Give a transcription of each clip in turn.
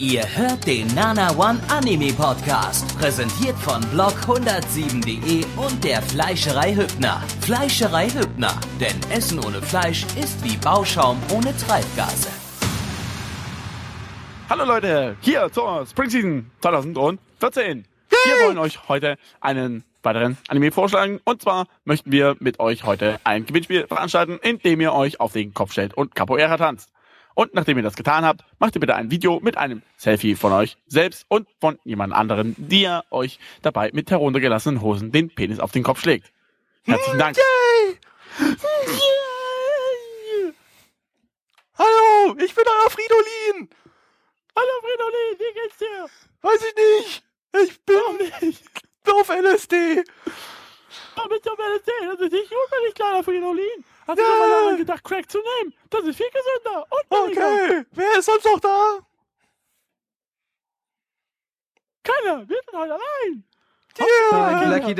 Ihr hört den Nana One Anime Podcast, präsentiert von blog107.de und der Fleischerei Hübner. Fleischerei Hübner, denn Essen ohne Fleisch ist wie Bauschaum ohne Treibgase. Hallo Leute, hier zur Spring Season 2014. Wir wollen euch heute einen weiteren Anime vorschlagen. Und zwar möchten wir mit euch heute ein Gewinnspiel veranstalten, in dem ihr euch auf den Kopf stellt und Capoeira tanzt. Und nachdem ihr das getan habt, macht ihr bitte ein Video mit einem Selfie von euch selbst und von jemand anderen, der euch dabei mit heruntergelassenen Hosen den Penis auf den Kopf schlägt. Herzlichen Dank. Hallo, ich bin euer Fridolin. Hallo Fridolin, wie geht's dir? Weiß ich nicht. Ich bin auf LSD. Oh, bist du auf LSD? Das ist nicht gut für dich, kleiner Fridolin. Hast du schon mal daran gedacht, Crack zu nehmen? Das ist viel gesünder und billiger. Okay, wer ist sonst noch da? Keiner, wir sind heute allein. Ja. Blackie,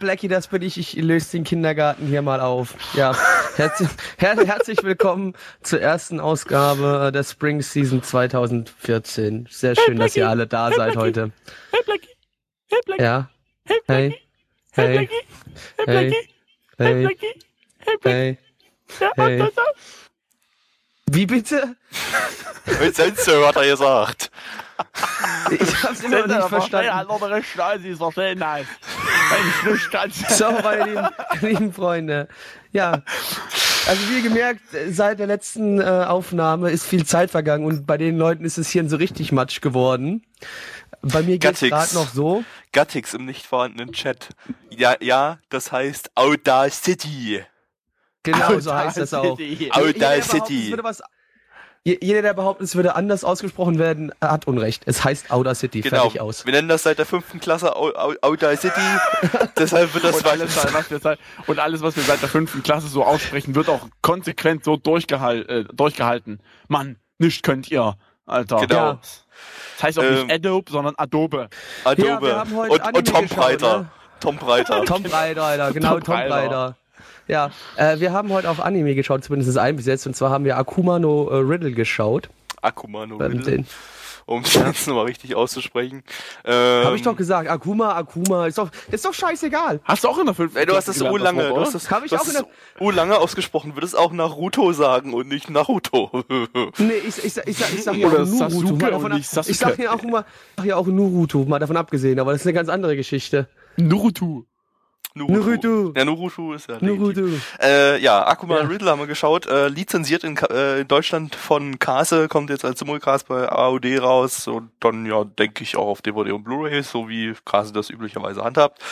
Blackie, das bin ich. Ich löse den Kindergarten hier mal auf. Ja, herzlich, her herzlich willkommen zur ersten Ausgabe der Spring Season 2014. Sehr schön, dass ihr alle da Hey, seid Blackie. heute. Hey Blackie. Hey Blackie. Ja, Hey hey, Blackie. Hey hey. Hey hey. Hey hey. Hey hey. Ja, hey. das- Wie bitte? Mit Sense hat er gesagt. Ich hab's immer noch nicht verstanden. andere Schnauze, Sie verstehen das. Wenn ich nicht ganz. So, meine lieben, lieben Freunde. Ja. Also wie ihr gemerkt, seit der letzten äh, Aufnahme ist viel Zeit vergangen und bei den Leuten ist es hier so richtig matsch geworden. Bei mir geht's Gattix. gerade noch so. Gattix im nicht vorhandenen Chat. Ja, ja, das heißt Audacity. Genau, so heißt das auch. Audacity. Audacity. es würde was, jeder, der behauptet, es würde anders ausgesprochen werden, hat Unrecht. Es heißt Audacity. Genau. Fertig aus. Wir nennen das seit der fünften Klasse Au- Audacity. Deshalb wird das Und alles, was wir seit, und alles, was wir seit der fünften Klasse so aussprechen, wird auch konsequent so durchgehal äh, durchgehalten. Mann, nicht könnt ihr, Alter. Genau. Ja. Das heißt auch Ähm, nicht Adobe, sondern Adobe. Adobe. Ja, wir haben heute und, und Tom geschaut, Breiter. ne? Tom Breiter. Tom Breider, Alter. Genau, Tom. Breider. Ja, äh, wir haben heute auf Anime geschaut, zumindest ein bis jetzt. Und zwar haben wir Akuma no äh, Riddle geschaut. Akuma no Ähm, Riddle, den- um es jetzt nochmal richtig auszusprechen. Ähm, Hab ich doch gesagt, Akuma, Akuma, ist doch, ist doch scheißegal. Hast du auch in der fünften Ey, du hast das U lange, du hast das, Hab ich du auch hast in das U lange ausgesprochen, würdest auch Naruto sagen und nicht Naruto. Nee, ich, ich, ich, ich, sag- ich sag ja auch Naruto. Mal davon ab, ich sag ja auch immer, sag ja auch Naruto, mal davon abgesehen, aber das ist eine ganz andere Geschichte. Naruto. Naruto. Ja, Naruto ist ja. Naruto. Äh, ja, Akuma Ja. Riddle haben wir geschaut. Äh, lizenziert in, äh, in Deutschland von Kase, kommt jetzt als Simulcast bei AOD raus und dann ja, denke ich auch auf DVD und Blu-ray, so wie Kase das üblicherweise handhabt.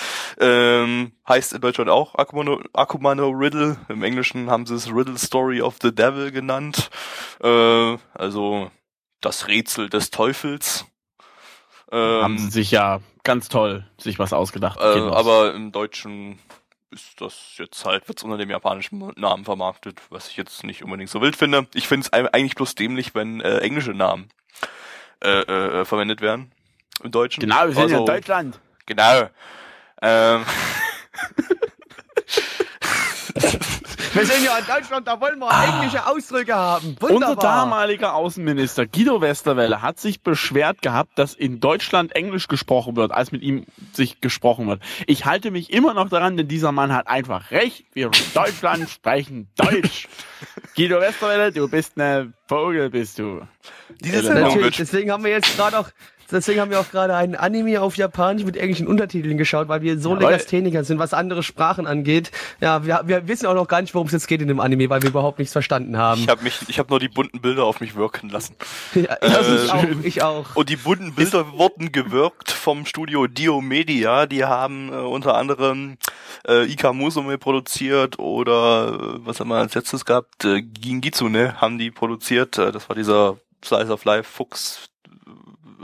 Ähm, heißt in Deutschland auch Akuma no, Akuma no Riddle. Im Englischen haben sie es Riddle Story of the Devil genannt. Äh, also das Rätsel des Teufels. Ähm, Haben sie sich ja ganz toll sich was ausgedacht. äh, aber im Deutschen ist das jetzt halt, wird's unter dem japanischen Namen vermarktet, was ich jetzt nicht unbedingt so wild finde. Ich finde es eigentlich bloß dämlich, wenn äh, englische Namen äh, äh, verwendet werden im Deutschen. genau, wir sind ja in Also, Deutschland. Genau. Ähm, Wir sind ja in Deutschland, da wollen wir englische Ausdrücke haben. Unser Wunderbar. damaliger Außenminister Guido Westerwelle hat sich beschwert gehabt, dass in Deutschland Englisch gesprochen wird, als mit ihm sich gesprochen wird. Ich halte mich immer noch daran, denn dieser Mann hat einfach recht. Wir in Deutschland sprechen Deutsch. Guido Westerwelle, du bist ne Vogel, bist du. diese Ja, Sendung Natürlich, deswegen haben wir jetzt gerade auch, deswegen haben wir auch gerade einen Anime auf Japanisch mit englischen Untertiteln geschaut, weil wir so Jawohl. Legastheniker sind, was andere Sprachen angeht. Ja, wir, wir wissen auch noch gar nicht, worum es jetzt geht in dem Anime, weil wir überhaupt nichts verstanden haben. ich habe mich, ich habe nur die bunten Bilder auf mich wirken lassen. ja, ich, Äh, ich auch, ich auch. Und die bunten Bilder wurden gewirkt vom Studio Dio Media. Die haben äh, unter anderem äh, Ika Musume produziert oder äh, was haben wir als letztes gehabt? Äh, Gingitsune haben die produziert. Äh, das war dieser Slice of Life Fuchs.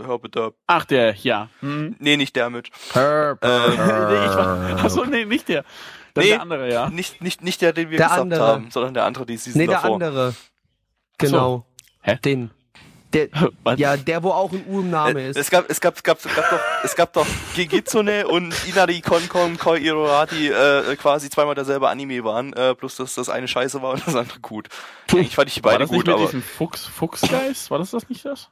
Äh, bitte. Ach, der, ja. Hm. Nee, nicht der mit. Purr, Äh, nee, ich war, achso, nee, nicht der. Das Nee. der andere, ja. Nicht, nicht, nicht der, den wir Der gesagt andere. haben, sondern der andere, die Season Nee, der davor. andere. Genau. Hä? Den. Der, Was? ja, der, wo auch ein U im Name Äh, ist. Es gab, es gab, es gab, es gab doch, es gab doch Gigitsune und Inari Konkon Koi Irorati äh, quasi zweimal derselbe Anime waren, äh, plus dass das eine scheiße war und das andere gut. Eigentlich fand ich die War beide das nicht gut, mit aber diesem Fuchs, Fuchsgeist? War das das nicht das?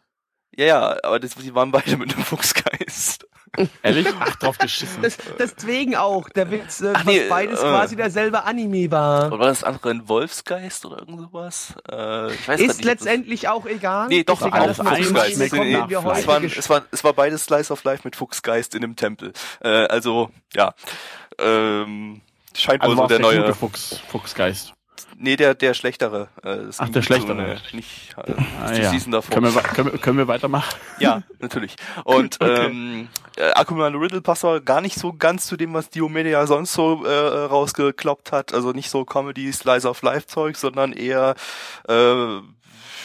Ja, ja, aber das, die waren beide mit einem Fuchsgeist. Ehrlich? Ach, drauf geschissen. Das, deswegen auch, der Witz, äh, Ach nee, was beides äh, quasi derselbe Anime war. Oder war das andere ein Wolfsgeist oder irgend sowas? Äh, ich weiß Ist nicht, letztendlich auch egal. Nee, doch, egal, auch Fuchsgeist. Nee, es, waren, es, war, es war beides Slice of Life mit Fuchsgeist in dem Tempel. Äh, also, ja. Ähm, scheint wohl Also so war der der neue. Fuchs, Fuchsgeist. Nee, der, der schlechtere. Äh, Ach, der nicht schlechtere. So nicht äh, Ah, die ja. Season davor. Können wir, können, wir, können wir weitermachen? Ja, natürlich. Und Okay. ähm, äh, Akuma Riddle passt aber gar nicht so ganz zu dem, was Diomedia sonst so äh, rausgekloppt hat. Also nicht so Comedy, Slice of Life Zeug, sondern eher äh,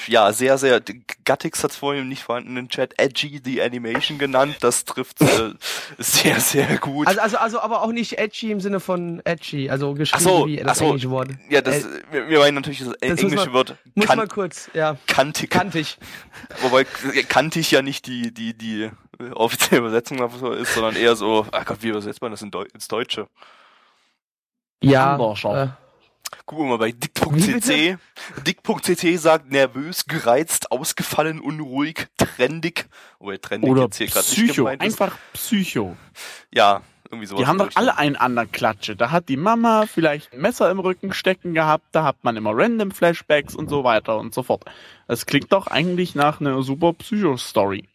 ja, sehr, sehr, Gattix hat es vorhin im nicht vorhandenen Chat Edgy the Animation genannt. Das trifft äh, sehr, sehr gut. Also, also, also, aber auch nicht edgy im Sinne von edgy, also geschrieben so, wie das so. englische Wort. ja, das, Äh, wir, wir meinen natürlich das, das muss englische man- Wort muss kan man kurz, ja, kantig. kantig. Wobei kantig ja nicht die, die, die offizielle Übersetzung ist, sondern eher so, ach Gott, wie übersetzt man das in Deu ins Deutsche? Ja, Hamburger. äh, Gucken wir mal bei dick.cc. Dick.cc sagt nervös, gereizt, ausgefallen, unruhig, trendig. Wobei trendig Oder jetzt hier gerade nicht Psycho. ist. Einfach Psycho. Ja, irgendwie sowas. Die haben doch alle einen anderen Klatsche. Da hat die Mama vielleicht ein Messer im Rücken stecken gehabt, da hat man immer random Flashbacks und so weiter und so fort. Das klingt doch eigentlich nach einer super Psycho-Story.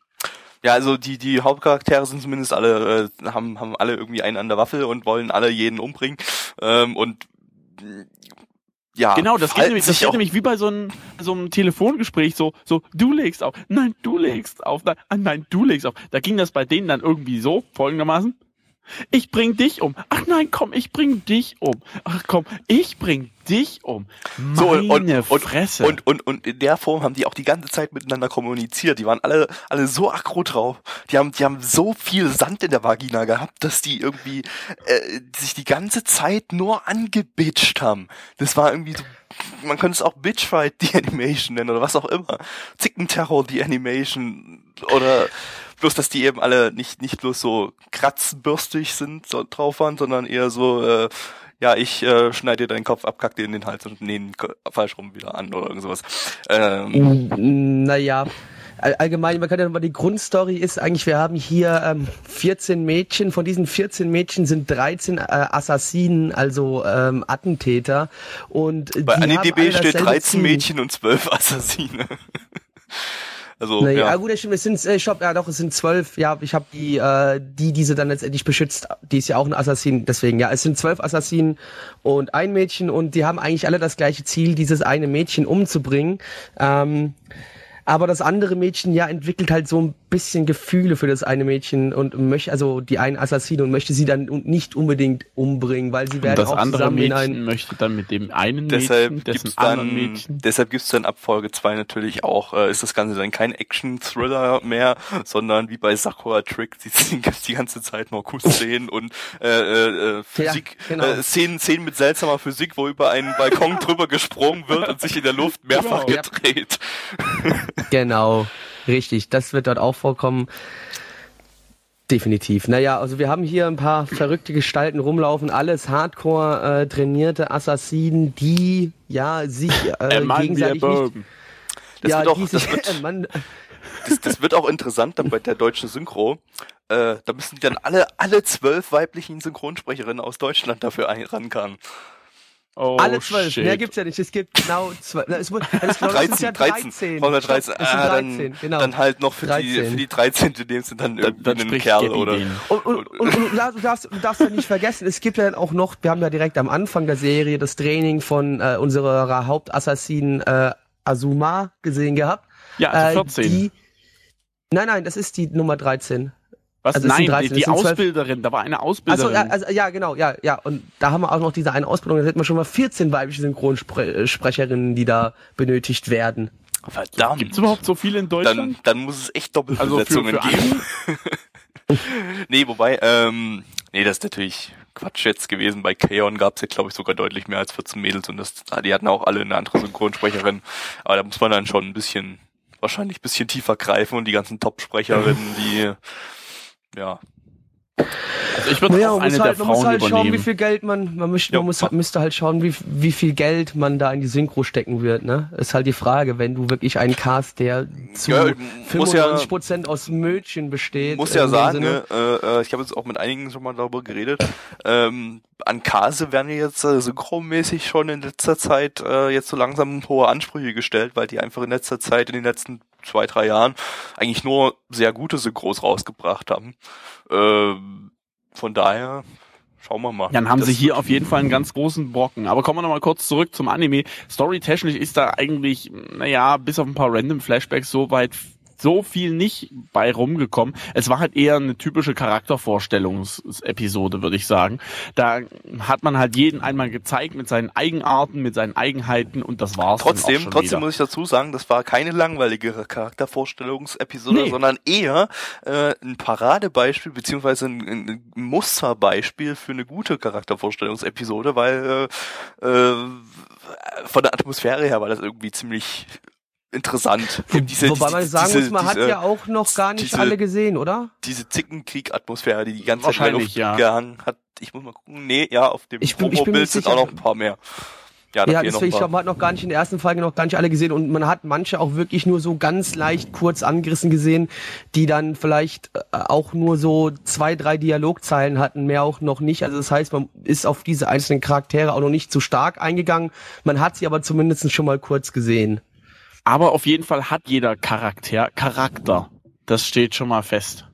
Ja, also die, die Hauptcharaktere sind zumindest alle, äh, haben, haben alle irgendwie einen an der Waffel und wollen alle jeden umbringen. Ähm, und ja, Genau, das geht, nämlich, das geht nämlich wie bei so einem, so einem Telefongespräch, so, so, du legst auf, nein, du legst auf, nein, ah, nein, du legst auf. Da ging das bei denen dann irgendwie so, folgendermaßen. Ich bring dich um. Ach nein, komm, ich bring dich um. Ach komm, ich bring dich um. So, Meine und, und, Fresse. Und, und, und in der Form haben die auch die ganze Zeit miteinander kommuniziert. Die waren alle, alle so aggro drauf. Die haben, die haben so viel Sand in der Vagina gehabt, dass die irgendwie äh, sich die ganze Zeit nur angebitcht haben. Das war irgendwie so, man könnte es auch Bitchfight die Animation nennen oder was auch immer. Zickenterror die Animation oder bloß, dass die eben alle nicht, nicht bloß so kratzbürstig sind, so drauf waren, sondern eher so, äh, ja, ich äh, schneide dir deinen Kopf ab, kack dir in den Hals und nähe ihn falsch rum wieder an oder irgend sowas. Ähm, Naja, all- allgemein, man kann ja mal die Grundstory ist eigentlich, wir haben hier ähm, 14 Mädchen, von diesen 14 Mädchen sind 13 äh, Assassinen, also ähm, Attentäter und bei AniDB steht dasselbe 13 Ziel. Mädchen und 12 Assassine. Also, Naja, ja. gut, das stimmt. Es sind, äh, ich hab, ja doch, es sind zwölf. Ja, ich habe die, äh, die, diese dann letztendlich beschützt. Die ist ja auch ein Assassin. Deswegen, ja, es sind zwölf Assassinen und ein Mädchen und die haben eigentlich alle das gleiche Ziel, dieses eine Mädchen umzubringen. Ähm, aber das andere Mädchen ja entwickelt halt so ein bisschen Gefühle für das eine Mädchen und möchte also die eine Assassine und möchte sie dann nicht unbedingt umbringen, weil sie werden das auch andere zusammen in Mädchen ein möchte dann mit dem einen Deshalb Mädchen, dessen dann, Mädchen. deshalb gibt's dann ab Folge 2 natürlich auch, äh, ist das Ganze dann kein Action-Thriller mehr, sondern wie bei Sakura Trick, die, die, die ganze Zeit nur Kussszenen und äh, äh, äh, Physik, genau. äh, Szenen, Szenen mit seltsamer Physik, wo über einen Balkon drüber gesprungen wird und sich in der Luft mehrfach Genau. gedreht. Genau, richtig. Das wird dort auch vorkommen. Definitiv. Naja, also wir haben hier ein paar verrückte Gestalten rumlaufen, alles hardcore äh, trainierte Assassinen, die ja sich äh, Äh, Mann, gegenseitig nicht, Das ja, wird auch, die das sich, wird, Mann, das, das wird auch interessant dann bei der deutschen Synchro. Äh, da müssen die dann alle, alle zwölf weiblichen Synchronsprecherinnen aus Deutschland dafür rankamen. Oh, alle zwölf. shit. Mehr gibt's ja nicht. Es gibt genau zwölf. Es, mu- es, es sind ja 13, 13. 113. Stopp, es sind Ah, 13, dann, genau. dann halt noch für die, 13. für die 13. dem sind dann Dann, spricht Kerl Gabby oder. den. Und, und, und, und du, darfst, du darfst, du ja nicht vergessen, es gibt ja dann auch noch, wir haben ja direkt am Anfang der Serie das Training von äh, unserer Hauptassassinen äh, Azuma gesehen gehabt. Ja, also Äh, 14. die, nein, nein, das ist die Nummer 13. Was? also es Nein, 13, die, die es sind 12. Ausbilderin, da war eine Also, Ausbilderin. ja, also ja, genau, ja, ja. Und da haben wir auch noch diese eine Ausbildung, da hätten wir schon mal 14 weibliche Synchronsprecherinnen, die da benötigt werden. Verdammt. Gibt's überhaupt so viele in dann, Deutschland? dann muss es echt also für, Doppelbesetzungen für geben. Nee, wobei, ähm, nee, das ist natürlich Quatsch jetzt gewesen. Bei Kaon gab's ja, glaube ich, sogar deutlich mehr als 14 Mädels und das, die hatten auch alle eine andere Synchronsprecherin. Aber da muss man dann schon ein bisschen, wahrscheinlich ein bisschen tiefer greifen und die ganzen Top-Sprecherinnen, die, ja, Also ich würde Naja, auch man eine muss der halt, man muss Frauen halt schauen, wie übernehmen. viel Geld man, man, müsste, Ja. man muss, müsste halt schauen, wie, wie viel Geld man da in die Synchro stecken wird, ne? Ist halt die Frage, wenn du wirklich einen Cast, der zu Ja, muss ja- 95% aus Mädchen besteht. muss ja sagen, Sinne. ne, äh, äh, ich habe jetzt auch mit einigen schon mal darüber geredet. Ähm, an Kase werden jetzt äh, synchronmäßig schon in letzter Zeit äh, jetzt so langsam hohe Ansprüche gestellt, weil die einfach in letzter Zeit, in den letzten zwei, drei Jahren, eigentlich nur sehr gute Synchros rausgebracht haben. Ähm, von daher schauen wir mal. Dann haben Das sie hier auf jeden Fall einen ganz großen Brocken. Aber kommen wir nochmal kurz zurück zum Anime. Storytechnisch ist da eigentlich, naja, bis auf ein paar random Flashbacks so weit so viel nicht bei rumgekommen. Es war halt eher eine typische Charaktervorstellungsepisode, würde ich sagen. Da hat man halt jeden einmal gezeigt mit seinen Eigenarten, mit seinen Eigenheiten und das war's. dann auch Trotzdem, trotzdem wieder. muss ich dazu sagen, das war keine langweilige Charaktervorstellungsepisode, Nee. sondern eher äh, ein Paradebeispiel beziehungsweise ein, ein ein Musterbeispiel für eine gute Charaktervorstellungsepisode, weil äh, äh, von der Atmosphäre her war das irgendwie ziemlich interessant. Diese- wobei diese- man sagen diese- muss, man diese, hat ja auch noch gar nicht diese- alle gesehen, oder? diese Zickenkrieg-Atmosphäre, die die ganze Zeit in der Wahrscheinlich, Luft ja. gehangen hat. Ich muss mal gucken. Nee, ja, auf dem Ich bin- ich sind auch noch ein paar mehr. Ja, Ja, deswegen, ich glaube, man hat noch gar nicht in der ersten Folge noch gar nicht alle gesehen und man hat manche auch wirklich nur so ganz leicht kurz angerissen gesehen, die dann vielleicht äh, auch nur so zwei, drei Dialogzeilen hatten, mehr auch noch nicht. Also das heißt, man ist auf diese einzelnen Charaktere auch noch nicht zu stark eingegangen. Man hat sie aber zumindest schon mal kurz gesehen. Aber auf jeden Fall hat jeder Charakter Charakter. Das steht schon mal fest.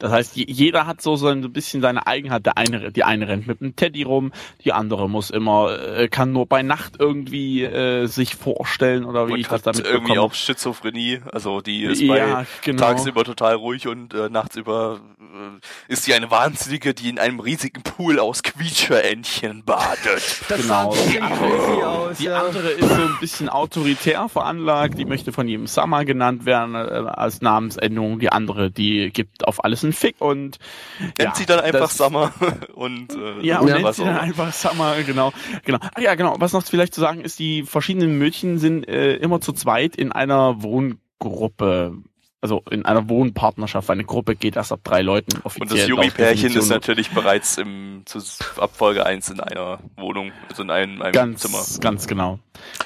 Das heißt, je- jeder hat so so ein bisschen seine Eigenheit. Der eine, die eine rennt mit einem Teddy rum, die andere muss immer, äh, kann nur bei Nacht irgendwie äh, sich vorstellen oder wie und ich das hat damit irgendwie bekomme. auch Schizophrenie, also die ist Ja, bei genau. tagsüber total ruhig und äh, nachts über äh, ist sie eine Wahnsinnige, die in einem riesigen Pool aus Quietscheentchen badet. Das Genau. sah ein bisschen crazy aus. Die ja. andere ist so ein bisschen autoritär veranlagt, die möchte von jedem Summer genannt werden äh, als Namensendung. Die andere, die gibt auf alles einen Fick und Nennt ja, sie dann einfach das- Summer und äh, Ja, und Ja. nennt sie dann einfach Summer, genau. genau. Ah ja, genau. Was noch vielleicht zu sagen ist, die verschiedenen Mädchen sind äh, immer zu zweit in einer Wohngruppe. Also in einer Wohnpartnerschaft. Eine Gruppe geht erst ab drei Leuten offiziell. Und das laut Yuri-Pärchen ist natürlich bereits im zu ab Folge 1 in einer Wohnung, also in einem, einem ganz, Zimmer. ganz genau,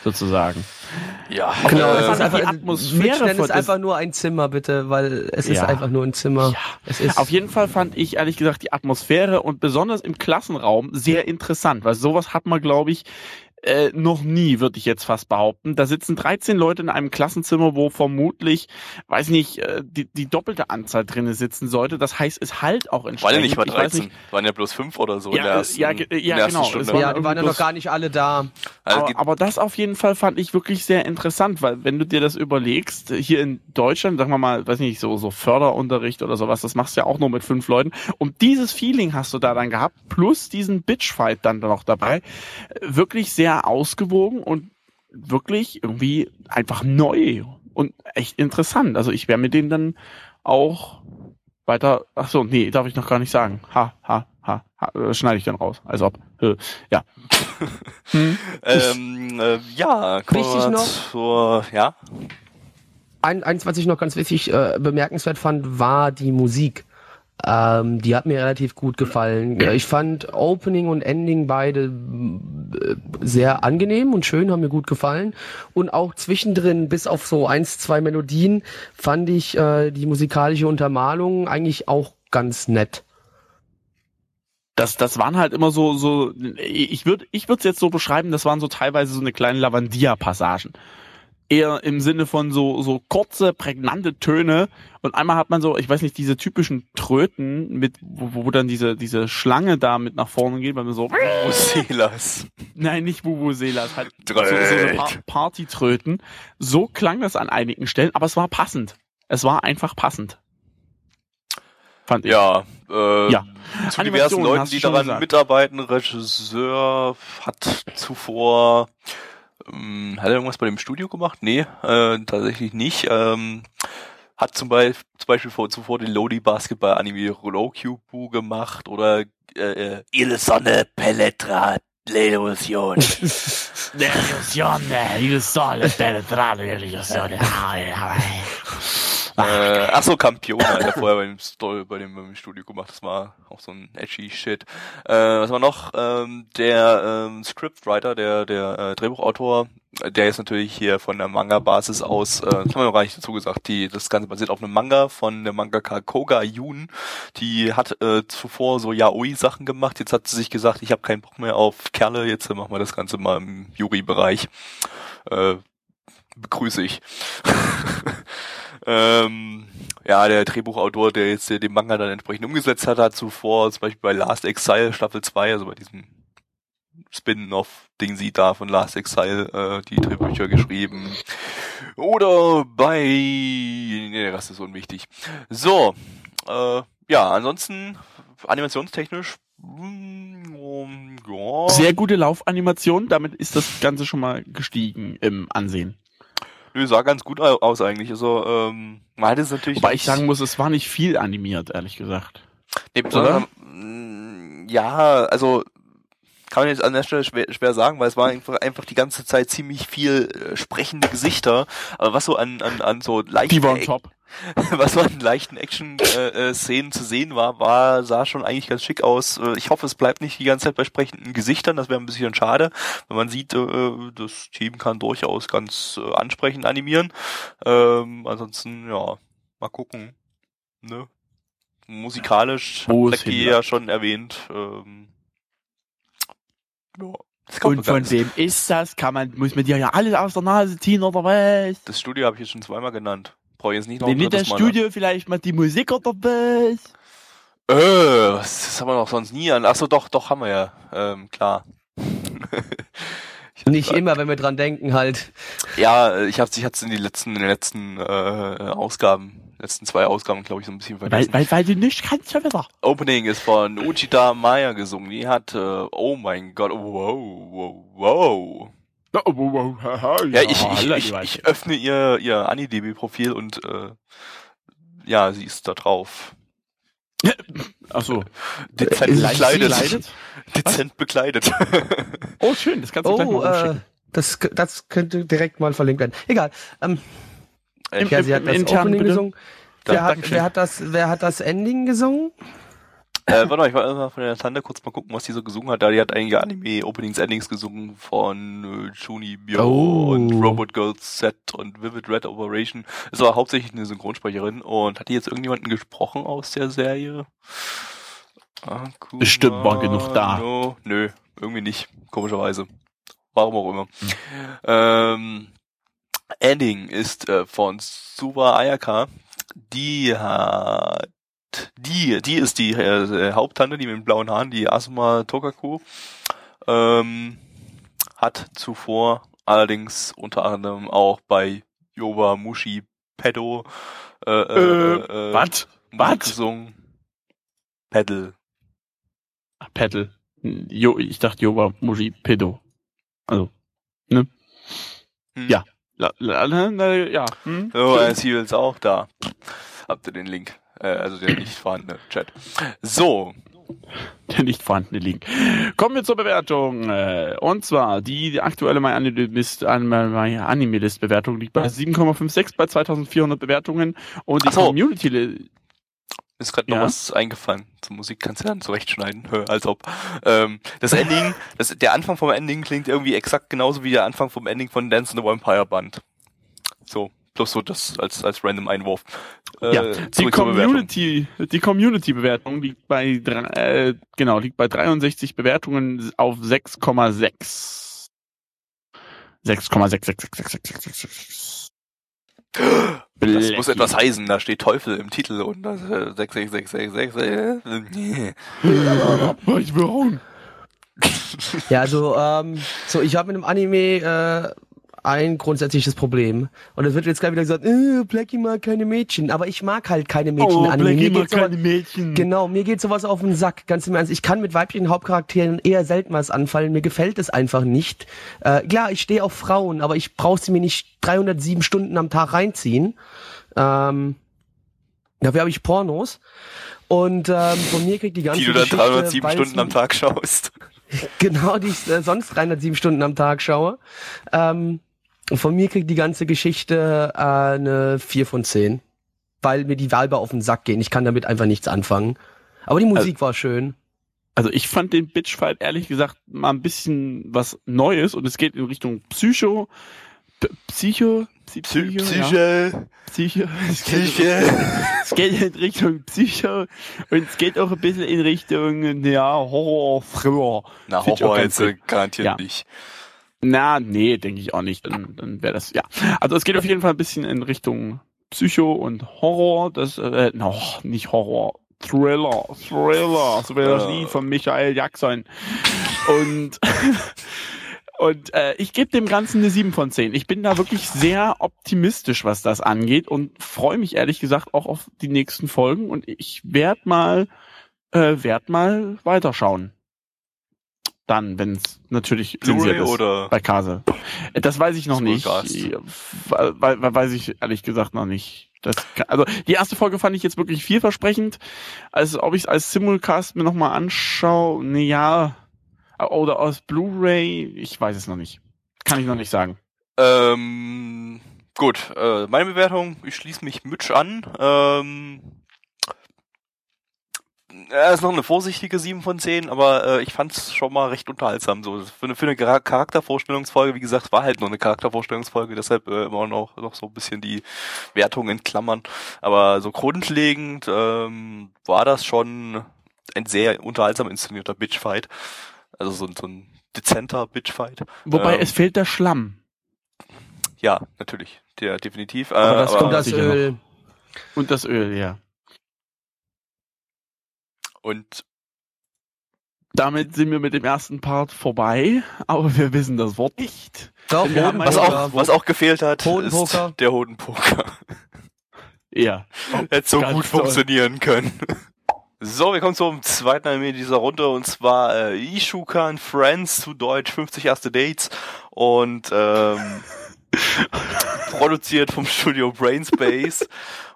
sozusagen. Ja, Genau, Äh, es ist die einfach, Atmosphäre es einfach nur ein Zimmer, bitte, weil es ist Ja. einfach nur ein Zimmer. Ja. Es ist Auf jeden Fall fand ich ehrlich gesagt die Atmosphäre und besonders im Klassenraum sehr interessant, weil sowas hat man, glaube ich, äh, noch nie, würde ich jetzt fast behaupten. Da sitzen 13 Leute in einem Klassenzimmer, wo vermutlich, weiß nicht, äh, die, die doppelte Anzahl drinne sitzen sollte. Das heißt, es halt auch entsprechend. waren ja nicht mal Ich weiß 13, waren ja bloß 5 oder so in Ja, der äh, ersten, ja, ge- in ja, der genau, Stunde. es war- ja, die waren ja noch gar nicht alle da. Also aber, aber das auf jeden Fall fand ich wirklich sehr interessant, weil wenn du dir das überlegst, hier in Deutschland, sagen wir mal, weiß nicht, so, so Förderunterricht oder sowas, das machst du ja auch nur mit fünf Leuten. Und dieses Feeling hast du da dann gehabt, plus diesen Bitchfight dann noch dabei. Wirklich sehr ausgewogen und wirklich irgendwie einfach neu und echt interessant. Also ich wäre mit denen dann auch weiter, ach so, nee, darf ich noch gar nicht sagen. Ha, ha, ha, ha äh, schneide ich dann raus. Also ob, äh, ja. Hm. ähm, äh, ja, Wichtig noch- zur, ja, Ein, eins, was ich noch ganz wichtig äh, bemerkenswert fand, war die Musik. Ähm, die hat mir relativ gut gefallen. Ich fand Opening und Ending beide äh, sehr angenehm und schön, haben mir gut gefallen. Und auch zwischendrin, bis auf so eins, zwei Melodien, fand ich äh, die musikalische Untermalung eigentlich auch ganz nett. das, das waren halt immer so, so, ich würde ich würde es jetzt so beschreiben, das waren so teilweise so eine kleine Lavandia-Passagen. Eher im Sinne von so, so kurze, prägnante Töne. Und einmal hat man so, ich weiß nicht, diese typischen Tröten mit, wo, wo dann diese, diese Schlange da mit nach vorne geht, weil man so, Silas. nein, nicht Vuvuzelas, halt so, so Tröt. eine pa Partytröten. So klang das an einigen Stellen, aber es war passend. Es war einfach passend. Fand ich. Ja, äh, Ja. zu Animation, diversen Leuten, die daran gesagt. mitarbeiten. Regisseur hat zuvor, ähm, hat er irgendwas bei dem Studio gemacht? Nee, äh, tatsächlich nicht. Ähm, hat zum Beispiel, zum Beispiel vor, zuvor den Lodi Basketball Anime Rollocubu gemacht oder äh, äh, Ile Sonne Pelletra L'Illusion. Delusione, il sole penetrare l'illusione. äh, Ach so, Campione hat er vorher bei dem, Story, bei dem, bei dem Studio gemacht. Das war auch so ein edgy Shit. Äh, was war noch? Ähm, der ähm, Scriptwriter, der der äh, Drehbuchautor, der ist natürlich hier von der Manga-Basis aus, äh, das haben wir noch gar nicht dazu gesagt, die, das Ganze basiert auf einem Manga von der Mangaka Koga Yun. Die hat äh, zuvor so Yaoi-Sachen gemacht. Jetzt hat sie sich gesagt, ich habe keinen Bock mehr auf Kerle, jetzt äh, machen wir das Ganze mal im Yuri-Bereich. Äh, begrüße ich. ähm, ja, der Drehbuchautor, der jetzt den Manga dann entsprechend umgesetzt hat, hat zuvor zum Beispiel bei Last Exile Staffel 2, also bei diesem Spin-off-Ding sie da von Last Exile äh, die Drehbücher geschrieben. Oder bei... Nee, der Rest ist unwichtig. So, äh, ja, ansonsten animationstechnisch ja. Sehr gute Laufanimation, damit ist das Ganze schon mal gestiegen im Ansehen. Nö, sah ganz gut au- aus eigentlich. Also, ähm, man hat es natürlich. Wobei ich sagen muss, es war nicht viel animiert, ehrlich gesagt. nee, besonders, ja, also kann man jetzt an der Stelle schwer, schwer sagen, weil es war einfach, einfach die ganze Zeit ziemlich viel äh, sprechende Gesichter. Aber was so an, an, an so leichten, Die waren top. was so an leichten Action-Szenen äh, Szenen zu sehen war, war, sah schon eigentlich ganz schick aus. Äh, Ich hoffe, es bleibt nicht die ganze Zeit bei sprechenden Gesichtern. Das wäre ein bisschen schade, wenn man sieht, äh, das Team kann durchaus ganz äh, ansprechend animieren. Ähm, ansonsten, ja, mal gucken. Ne? Musikalisch Blackie ja schon erwähnt. Ähm, ja, Und man von wem ist das? Kann man, muss man dir ja alles aus der Nase ziehen oder was? Das Studio habe ich jetzt schon zweimal genannt. Brauche ich jetzt nicht noch ein nicht das Mal. Studio, vielleicht mal die Musik oder was? Äh, was, das haben wir doch sonst nie an. Achso, doch, doch, haben wir ja. Ähm, klar. Nicht grad- immer, wenn wir dran denken, halt. Ja, ich hab's, ich hab's in die letzten, in den letzten äh, Ausgaben, letzten zwei Ausgaben, glaube ich, so ein bisschen Weil, vergessen. weil, weil du nicht kannst schon wieder. Opening ist von Uchida Maya gesungen. Die hat, äh, oh mein Gott, wow, wow, wow. Oh, oh, oh, Ja, ich, ich, ich, ich öffne ihr, ihr AniDB-Profil und äh, ja, sie ist da drauf. Ach so. Dezent Äh, bekleidet. gekleidet? Dezent bekleidet. Oh, schön, das kannst du gleich Oh, mal äh, rumschicken. das, das könnte direkt mal verlinkt werden. Egal. Ähm, Im- ja, sie hat im das Internen Opening bitte. gesungen. Da- Wer hat, wer, hat das, wer hat das Ending gesungen? Äh, warte mal, ich wollte mal von der Tante kurz mal gucken, was die so gesungen hat. Da die hat einige Anime-Openings, Endings gesungen von äh, Juni Bio Oh. und Robot Girls Set und Vivid Red Operation. Es war hauptsächlich eine Synchronsprecherin und hat die jetzt irgendjemanden gesprochen aus der Serie? Akuma Bestimmt war genug da. No, nö, irgendwie nicht, komischerweise. Warum auch immer. Ähm, Ending ist äh, von Suba Ayaka. Die hat die, die ist die äh, Haupttante, die mit den blauen Haaren, die Asuma Tokaku, ähm, hat zuvor allerdings unter anderem auch bei Yoba Mushi Pedo äh, äh, äh, Was? Musik Was? gesungen. Pedal. Pedal. Jo, ich dachte, Jova, Muji, Pedo. Also, ne? Hm. Ja. La, la, la, ja. Hm? So, äh, sie ist auch da. Habt ihr den Link? Äh, also der nicht vorhandene Chat. So, der nicht vorhandene Link. Kommen wir zur Bewertung. äh, Und zwar die, aktuelle My Animalist, My Animalist Bewertung liegt bei 7,56 bei 2400 Bewertungen und die so. Community ist gerade Ja. noch was eingefallen. Zur Musik kannst du dann zurechtschneiden, Hö, als ob. Ähm, das Ending, das, der Anfang vom Ending klingt irgendwie exakt genauso wie der Anfang vom Ending von Dance in the Vampire Band. So, plus so das als als random Einwurf. Äh, ja, die. Community, die Community Bewertung liegt bei äh, genau, liegt bei 63 Bewertungen auf 6,6. 6,6666666. Das muss etwas heißen, da steht Teufel im Titel und das äh, 66666. Äh, Ich will. Ja, also, ähm, so, ich habe mit dem Anime äh, ein grundsätzliches Problem. Und es wird jetzt gleich wieder gesagt, äh, Blackie mag keine Mädchen. Aber ich mag halt keine Mädchen. Oh, Anime. Blackie mag keine Mädchen. Genau, mir geht sowas auf den Sack, ganz im Ernst. Ich kann mit weiblichen Hauptcharakteren eher selten was anfallen. Mir gefällt es einfach nicht. Äh, klar, ich stehe auf Frauen, aber ich brauche sie mir nicht 307 Stunden am Tag reinziehen. Ähm, dafür habe ich Pornos. Und ähm, von mir kriegt die ganze die du dann Geschichte, 307 weil Stunden am Tag schaust. Genau, die ich äh, sonst 307 Stunden am Tag schaue. Ähm, und von mir kriegt die ganze Geschichte äh, eine 4 von 10. weil mir die Weiber auf den Sack gehen. Ich kann damit einfach nichts anfangen. Aber die Musik war schön. Also ich fand den Bitchfight ehrlich gesagt mal ein bisschen was Neues und es geht in Richtung Psycho, P Psycho, Psy- Psy Psycho, ja. Psyche. Psycho. Es geht, Psyche. es geht in Richtung Psycho und es geht auch ein bisschen in Richtung, ja, Horror, Thriller. Na, Horror jetzt äh, garantiert Ja. nicht. Na, nee, denke ich auch nicht. Dann, dann wäre das, ja. Also es geht auf jeden Fall ein bisschen in Richtung Psycho und Horror. Das, äh, no, nicht Horror. Thriller, Thriller, so wie das. Lied von Michael Jackson. Und, und äh, ich gebe dem Ganzen eine 7 von 10. Ich bin da wirklich sehr optimistisch, was das angeht und freue mich ehrlich gesagt auch auf die nächsten Folgen und ich werde mal, äh, werd mal weiterschauen. Dann, wenn es natürlich zensiert ist oder bei Kase. Äh, Das weiß ich noch nicht. Weil, weil, weil weiß ich ehrlich gesagt noch nicht. Das also die erste Folge fand ich jetzt wirklich vielversprechend. Also ob ich es als Simulcast mir nochmal anschaue, ne ja. Oder aus Blu-ray, ich weiß es noch nicht. Kann ich noch nicht sagen. Ähm, gut, äh, meine Bewertung, ich schließe mich Mitch an. Ähm, er ist noch eine vorsichtige 7 von 10, aber äh, ich fand es schon mal recht unterhaltsam. So für eine, für eine Chara- Charaktervorstellungsfolge, wie gesagt, war halt nur eine Charaktervorstellungsfolge, deshalb äh, immer noch, noch so ein bisschen die Wertung in Klammern. Aber so grundlegend ähm, war das schon ein sehr unterhaltsam inszenierter Bitchfight. Also so, ein- so ein dezenter Bitchfight. Wobei Ähm, es fehlt der Schlamm Ja, natürlich, der definitiv. Äh, Aber das Und kommt das Öl. und das Öl, ja. Und Damit sind wir mit dem ersten Part vorbei, aber wir wissen das Wort nicht. Doch, Wir haben was auch, was auch gefehlt hat, Hodenpoker. ist der Hodenpoker. Ja. Hätte so gut toll. funktionieren können. So, wir kommen zum zweiten Anime dieser Runde und zwar äh, Ishukan Friends zu Deutsch 50 erste Dates und ähm, produziert vom Studio Brainspace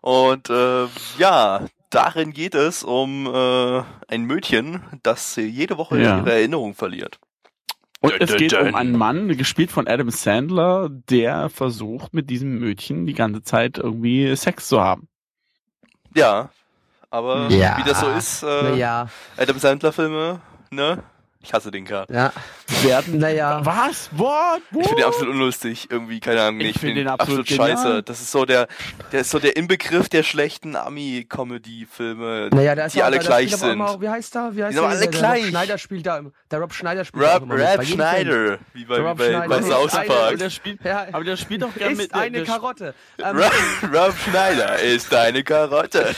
und äh, ja, darin geht es um äh, ein Mädchen, das jede Woche Ja. ihre Erinnerung verliert. Und Dun, es geht dun. um einen Mann, gespielt von Adam Sandler, der versucht, mit diesem Mädchen die ganze Zeit irgendwie Sex zu haben. Ja, aber Ja. wie das so ist, äh, Naja, Adam Sandler Filme, ne? Ich hasse den Kerl. ja. Werden. Naja. Was? What? Ich finde den absolut unlustig, irgendwie, keine Ahnung. Ich Ich, find finde den absolut scheiße. genial. Das ist so der, der ist so der Inbegriff der schlechten Ami-Comedy-Filme, Naja, da ist die ja auch- alle da gleich sind. Immer, wie heißt der? Wie heißt sind der? alle der, gleich. Der Rob Schneider spielt da, der Rob Schneider spielt da auch Rob, immer mit. Rob Bei jedem Film. Schneider, wie bei, Rob bei, Schneider bei South eine- Aber Park. der spielt, Ja. aber der spielt doch gerne Ist mit. eine der, Karotte. Ähm, Rob, Rob Schneider ist eine Karotte.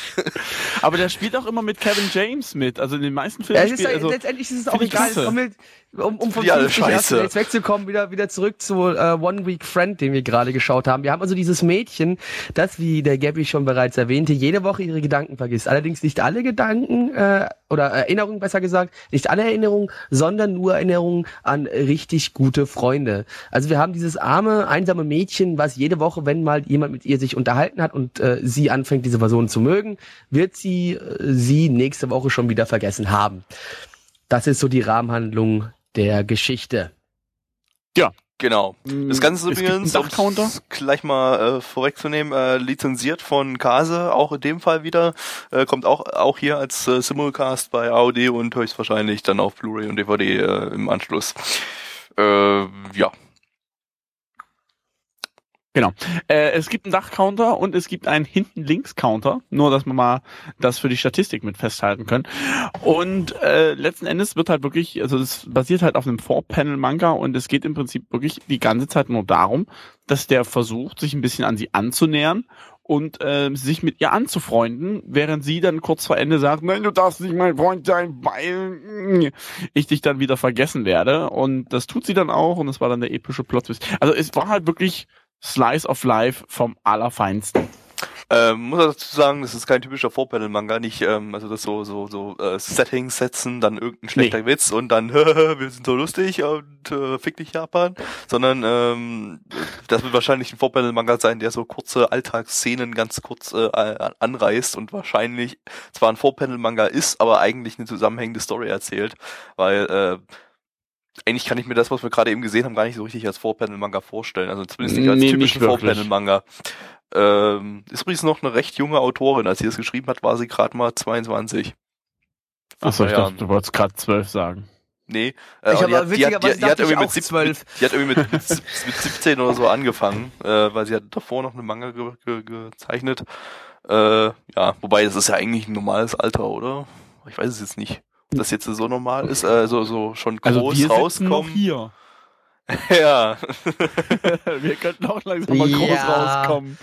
aber der spielt auch immer mit Kevin James mit. Also in den meisten Filmen Ja, spielt also, letztendlich ist es auch egal. Klasse. Mit, um, um von Die alle 50 ersten scheiße. Dates wegzukommen, wieder, wieder zurück zu äh, One Week Friend, den wir gerade geschaut haben. Wir haben also dieses Mädchen, das, wie der Gabby schon bereits erwähnte, jede Woche ihre Gedanken vergisst. Allerdings nicht alle Gedanken, äh, oder Erinnerungen besser gesagt, nicht alle Erinnerungen, sondern nur Erinnerungen an richtig gute Freunde. Also wir haben dieses arme, einsame Mädchen, was jede Woche, wenn mal jemand mit ihr sich unterhalten hat und äh, sie anfängt, diese Person zu mögen, wird sie äh, sie nächste Woche schon wieder vergessen haben. Das ist so die Rahmenhandlung der Geschichte. Genau. Das Ganze ist übrigens, um gleich mal äh, vorwegzunehmen, äh, lizenziert von Kase, auch in dem Fall wieder. Äh, kommt auch auch hier als äh, Simulcast bei AOD und höchstwahrscheinlich dann auf Blu-ray und DVD äh, im Anschluss. Äh, ja. Genau. Äh, es gibt einen Dachcounter und es gibt einen hinten links Counter, nur dass wir mal das für die Statistik mit festhalten können. Und äh, letzten Endes wird halt wirklich, also es basiert halt auf einem Four-Panel-Manga und es geht im Prinzip wirklich die ganze Zeit nur darum, dass der versucht, sich ein bisschen an sie anzunähern und äh, sich mit ihr anzufreunden, während sie dann kurz vor Ende sagt, nein, du darfst nicht mein Freund sein, weil ich dich dann wieder vergessen werde. Und das tut sie dann auch und das war dann der epische plot -Twist. Also es war halt wirklich Slice of Life vom Allerfeinsten. Ähm, muss dazu sagen, das ist kein typischer Vorpanel-Manga, nicht, ähm, also das so, so, so äh, Settings setzen, dann irgendein schlechter Witz und dann, wir sind so lustig und äh, fick dich Japan, sondern ähm, das wird wahrscheinlich ein Vorpanel-Manga sein, der so kurze Alltagsszenen ganz kurz äh, anreißt und wahrscheinlich zwar ein Vorpanel-Manga ist, aber eigentlich eine zusammenhängende Story erzählt, weil äh, eigentlich kann ich mir das, was wir gerade eben gesehen haben, gar nicht so richtig als Vorpanel-Manga vorstellen. Also zumindest nicht als Nee, typischen. Vorpanel-Manga. Ähm, ist übrigens noch eine recht junge Autorin. Als sie das geschrieben hat, war sie gerade mal 22. Achso, ich dachte, du wolltest gerade zwölf sagen. Nee, äh, Ich aber die hat, die, hat, die, witzigerweise die hat irgendwie mit, auch 17, 12. die hat irgendwie mit, mit, mit 17 oder so angefangen, äh, weil sie hat davor noch eine Manga ge ge gezeichnet. Äh, ja, wobei das ist ja eigentlich ein normales Alter, oder? Ich weiß es jetzt nicht. Das jetzt so normal ist, äh, so, schon groß Also wir rauskommen. hier. ja. wir könnten auch langsam mal groß Ja. rauskommen.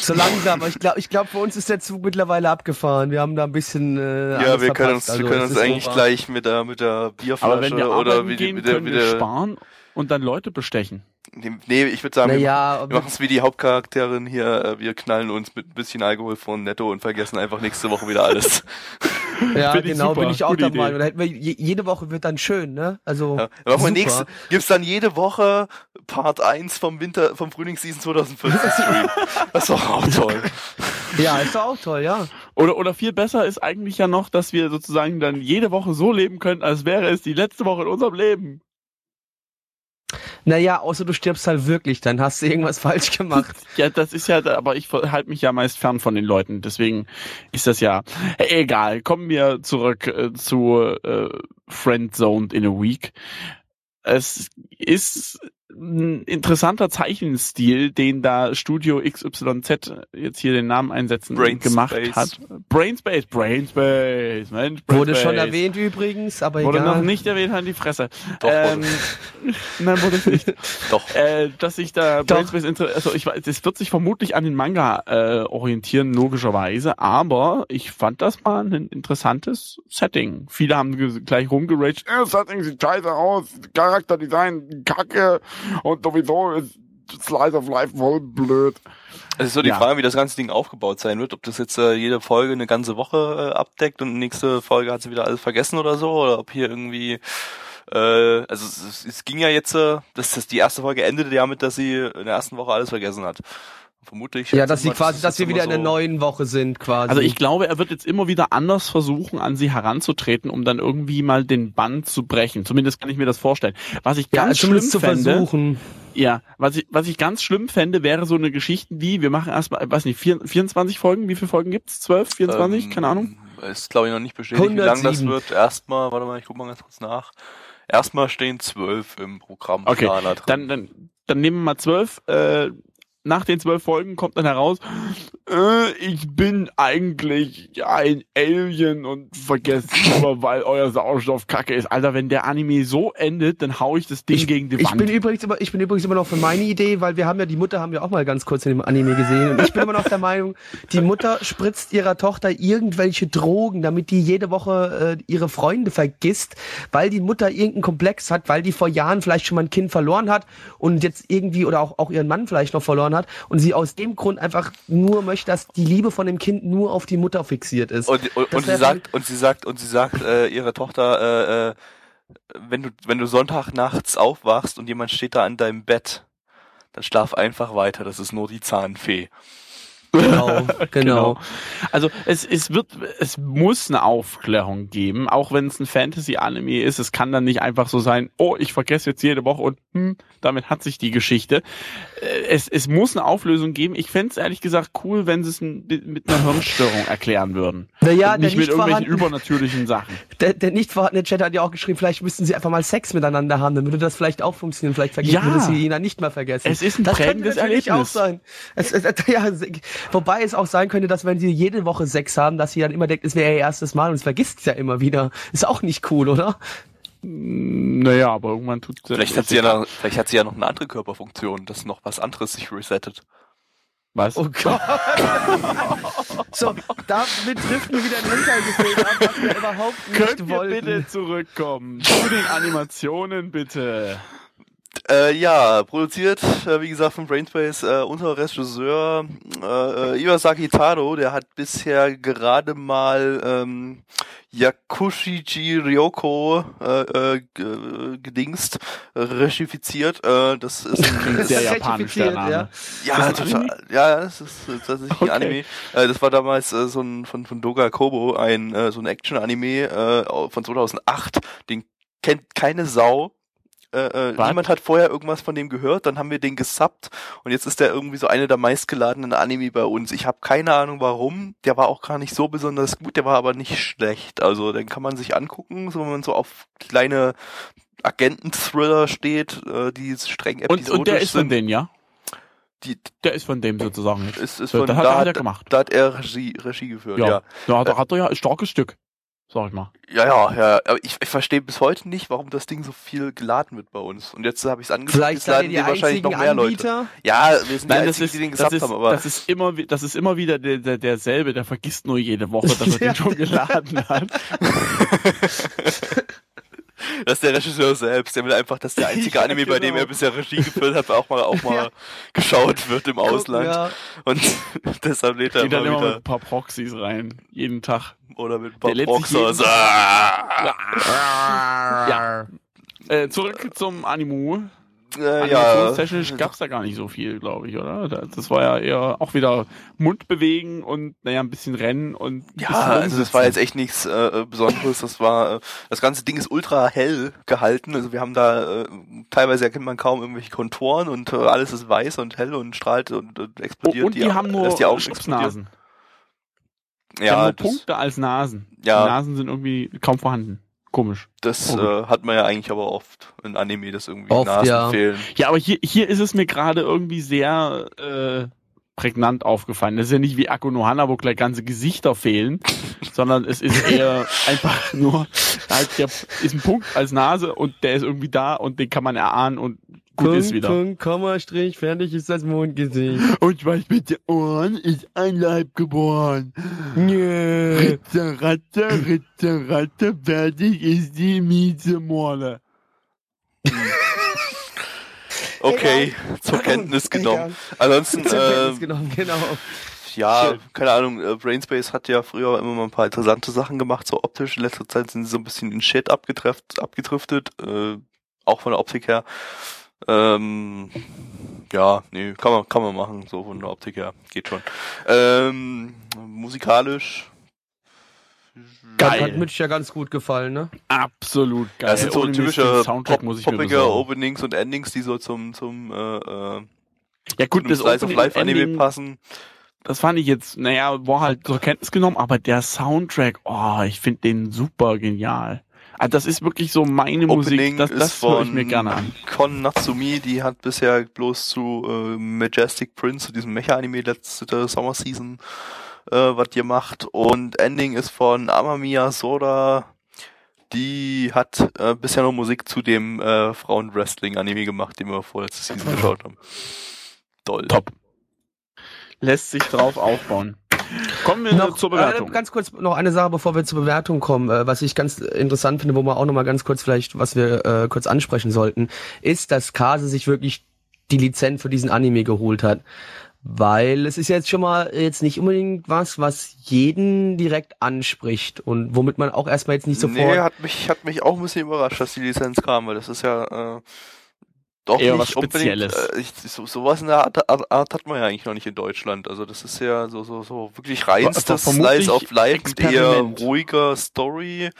So langsam, aber ich glaube, ich glaub, für uns ist der Zug mittlerweile abgefahren. Wir haben da ein bisschen. Äh, Ja, wir können uns. Also, wir können uns eigentlich so- gleich mit der, mit der Bierflasche Aber wenn wir oder die, gehen, mit der, können mit wir der, sparen und dann Leute bestechen. Nee, ich würde sagen, wir Naja, Wir machen es wie die Hauptcharakterin hier, äh, wir knallen uns mit ein bisschen Alkohol von Netto und vergessen einfach nächste Woche wieder alles. ja, ich genau, super, bin ich auch gute der. Meinung. Hätten wir, je, jede Woche wird dann schön, ne? Also. Ja. Dann machen wir nächste, gibt's dann jede Woche Part 1 vom Winter, vom Frühlingsseason 2014 Stream. Das ist doch auch toll. Ja, ist doch auch toll, ja. Oder, oder viel besser ist eigentlich ja noch, dass wir sozusagen dann jede Woche so leben können, als wäre es die letzte Woche in unserem Leben. Naja, außer du stirbst halt wirklich, dann hast du irgendwas falsch gemacht. Ja, das ist ja, aber ich halte mich ja meist fern von den Leuten, deswegen ist das ja egal. Kommen wir zurück äh, zu äh, Friendzoned in a Week. Es ist ein interessanter Zeichenstil, den da Studio XYZ jetzt hier den Namen einsetzen Brainspace. gemacht hat. Brainspace, Brainspace, Mensch, Brainspace. Wurde schon erwähnt übrigens, aber Wurde egal. noch nicht erwähnt, an die Fresse. Doch, ähm, nein, wurde es nicht. Doch. Äh, dass sich da Doch. Brainspace also ich weiß, es wird sich vermutlich an den Manga äh, orientieren, logischerweise, aber ich fand das mal ein interessantes Setting. Viele haben gleich rumgeraged, äh, das Setting sieht scheiße aus, Charakterdesign kacke und sowieso ist Slice of Life voll blöd. Es ist so die Ja. Frage, wie das ganze Ding aufgebaut sein wird. Ob das jetzt äh, jede Folge eine ganze Woche äh, abdeckt und nächste Folge hat sie wieder alles vergessen oder so. Oder ob hier irgendwie äh, also es, es, ging ja jetzt, äh, dass das die erste Folge endete ja mit, dass sie in der ersten Woche alles vergessen hat. Vermutlich. Ja, dass sie quasi, dass wir wieder in immer der so- neuen Woche sind, quasi. Also ich glaube, er wird jetzt immer wieder anders versuchen, an sie heranzutreten, um dann irgendwie mal den Bann zu brechen. Zumindest kann ich mir das vorstellen. Was ich ja, ganz schlimm zu fände, versuchen. Ja, was ich, was ich ganz schlimm fände, wäre so eine Geschichte wie, wir machen erstmal, weiß nicht, vier- 24 Folgen, wie viele Folgen gibt's? 12, 24? Ähm, Keine Ahnung. Ist glaube ich noch nicht bestätigt, wie lang das 107. wird. Erstmal, warte mal, ich guck mal ganz kurz nach. Erstmal stehen zwölf im Programm. Okay, drin. Dann, dann, dann nehmen wir mal zwölf. Äh, nach den zwölf Folgen kommt dann heraus, äh, ich bin eigentlich ein Alien und vergesst immer, weil euer Sauerstoff kacke ist. Alter, wenn der Anime so endet, dann hau ich das Ding gegen die Ich Wand. bin übrigens immer, ich bin übrigens immer noch für meine Idee, weil wir haben ja die Mutter haben wir auch mal ganz kurz in dem Anime gesehen und ich bin immer noch der Meinung, die Mutter spritzt ihrer Tochter irgendwelche Drogen, damit die jede Woche äh, ihre Freunde vergisst, weil die Mutter irgendeinen Komplex hat, weil die vor Jahren vielleicht schon mal ein Kind verloren hat und jetzt irgendwie oder auch auch ihren Mann vielleicht noch verloren hat und sie aus dem Grund einfach nur möchte, dass die Liebe von dem Kind nur auf die Mutter fixiert ist. Und, und, und sie sagt, und sie sagt, und sie sagt, äh, ihre Tochter, äh, äh, wenn du, wenn du Sonntag nachts aufwachst und jemand steht da an deinem Bett, dann schlaf einfach weiter, das ist nur die Zahnfee. Genau, genau. Also es, es wird, es muss eine Aufklärung geben, auch wenn es ein Fantasy-Anime ist. Es kann dann nicht einfach so sein, oh, ich vergesse jetzt jede Woche und hm, damit hat sich die Geschichte. Äh, Es, es muss eine Auflösung geben. Ich fände es ehrlich gesagt cool, wenn sie es mit einer Hirnstörung erklären würden. Naja, nicht der mit nicht irgendwelchen übernatürlichen Sachen. Der, der nicht vorhandene Chat hat ja auch geschrieben, vielleicht müssten sie einfach mal Sex miteinander haben, dann würde das vielleicht auch funktionieren. Vielleicht vergessen Ja. würde sie ihn dann nicht mehr vergessen. Es ist ein das prägendes Erlebnis. auch sein. Es, es, ja, wobei es auch sein könnte, dass wenn sie jede Woche Sex haben, dass sie dann immer denkt, es wäre ihr erstes Mal und es vergisst es ja immer wieder. Ist auch nicht cool, oder? Naja, aber irgendwann tut Vielleicht hat sie ja noch, vielleicht hat sie ja noch eine andere Körperfunktion, dass noch was anderes sich resettet. Was? Oh Gott. so, damit trifft mir wieder ein Hintergefühl ab, was wir überhaupt nicht Könnt ihr wollten. bitte zurückkommen zu den Animationen, bitte? Äh, ja, produziert, äh, wie gesagt, von Brainspace, äh, unser Regisseur äh, äh, Iwasaki Taro, der hat bisher gerade mal ähm, Yakushiji Ryoko äh, äh, g- gedingst, äh, regifiziert. Äh, das ist ein, Sehr Das japanisch, der zertifiziert, Name. ja. ja, total. Ja, das ist äh, tatsächlich Okay. ein Anime. Äh, das war damals äh, so ein von, von Doga Kobo, ein äh, so ein Action-Anime äh, von 2008. Den kennt keine Sau. Äh, äh, Was? niemand hat vorher irgendwas von dem gehört, dann haben wir den gesubbt und jetzt ist der irgendwie so eine der meistgeladenen Anime bei uns. Ich habe keine Ahnung warum. Der war auch gar nicht so besonders gut, der war aber nicht schlecht. Also den kann man sich angucken, so wenn man so auf kleine Agenten-Thriller steht, äh, die streng Und, episodisch und der ist von sind. denen, ja? Die, Der ist von dem sozusagen ist, ist So, von, das hat da, er hat, gemacht. da hat er Regie, Regie geführt, Ja. ja. Da hat, hat er ja ein starkes Stück. Sag ich mal. Ja, ja, ja. Aber ich, ich verstehe bis heute nicht, warum das Ding so viel geladen wird bei uns. Und jetzt habe ich es angeguckt, Vielleicht jetzt laden die die wahrscheinlich noch mehr Leute. Anbieter. Ja, wir sind Nein, die das einzigen, ist, die den das, gesagt ist, haben, aber das ist immer, das ist immer wieder der, der, derselbe, der vergisst nur jede Woche, dass er den schon geladen hat. das ist der Regisseur selbst. Der will einfach, dass der einzige Ja, Anime, bei dem genau. er bisher Regie geführt hat, auch mal, auch mal geschaut wird im Ausland. Ja. Und deshalb lädt er immer immer mit wieder. ein paar Proxys rein. Jeden Tag. Oder mit ein paar Ah! Ja. Äh, zurück zum Animu. Äh, ja. Animationstechnisch gab's da gar nicht so viel, glaube ich, oder? Da- Das war ja eher auch wieder Mund bewegen und naja, ein bisschen rennen und Ja, also das war jetzt echt nichts äh, Besonderes. Das war äh, das ganze Ding ist ultra hell gehalten. Also wir haben da äh, teilweise erkennt man kaum irgendwelche Konturen und äh, alles ist weiß und hell und strahlt und, und Oh, explodiert. und die, haben nur die Augen. Die Ja, nur Punkte als Nasen. Ja. Die Nasen sind irgendwie kaum vorhanden. Komisch. das gut. äh, hat man ja eigentlich aber oft in Anime, dass irgendwie Oft, Nasen ja. fehlen. Ja, aber hier, hier ist es mir gerade irgendwie sehr äh, prägnant aufgefallen. Das ist ja nicht wie Akunohana, wo gleich ganze Gesichter fehlen, sondern es ist eher einfach nur, halt, der ist ein Punkt als Nase und der ist irgendwie da und den kann man erahnen und gut ist wieder. Punkt, Komma, Strich, fertig ist das Mondgesicht. Und was mit den Ohren ist ein Leib geboren. Nö. Ritze, Ratte, Ritze, Ratte, fertig ist die miese Morle. Okay, zur Kenntnis genommen. Ansonsten, Zur Kenntnis äh, genommen, genau. ja, keine Ahnung, äh, Brainspace hat ja früher immer mal ein paar interessante Sachen gemacht, so optisch. In letzter Zeit sind sie so ein bisschen in Shit abgetrefft, abgedriftet, äh, auch von der Optik her. Ähm, ja, nee, kann man, kann man machen, so von der Optik her, geht schon. Ähm, musikalisch. Das Geil. hat Mitch ja ganz gut gefallen, ne? Absolut geil. Das sind so Ohne typische Soundtrack pop muss ich mir poppige. Openings und Endings, die so zum, zum, äh, äh, Ja gut, zum das Slice of Life Anime Ending, passen. das fand ich jetzt, naja, war halt zur Kenntnis genommen, aber der Soundtrack, oh, ich finde den super genial. Also das ist wirklich so meine Opening Musik, das, das höre ich mir gerne an. Kon Natsumi, die hat bisher bloß zu äh, Majestic Prince, zu diesem Mecha-Anime letzte Summer Season, äh, was gemacht. Und Ending ist von Amamiya Soda. Die hat äh, bisher noch Musik zu dem äh, Frauen-Wrestling-Anime gemacht, den wir vorletzte Season geschaut haben. Toll. Top. Lässt sich drauf aufbauen. Kommen wir Noch, zur Bewertung. Äh, ganz kurz noch eine Sache, bevor wir zur Bewertung kommen, äh, was ich ganz interessant finde, wo wir auch noch mal ganz kurz vielleicht, was wir äh, kurz ansprechen sollten, ist, dass Kase sich wirklich die Lizenz für diesen Anime geholt hat. Weil es ist jetzt schon mal jetzt nicht unbedingt was, was jeden direkt anspricht und womit man auch erstmal jetzt nicht sofort. Nee, hat mich, hat mich auch ein bisschen überrascht, dass die Lizenz kam, weil das ist ja äh, doch Eher nicht was. Spezielles. Äh, ich, so, sowas in der Art, Art, Art hat man ja eigentlich noch nicht in Deutschland. Also das ist ja so, so, so wirklich reinstes vermutlich Slice of Life mit eher ruhiger Story.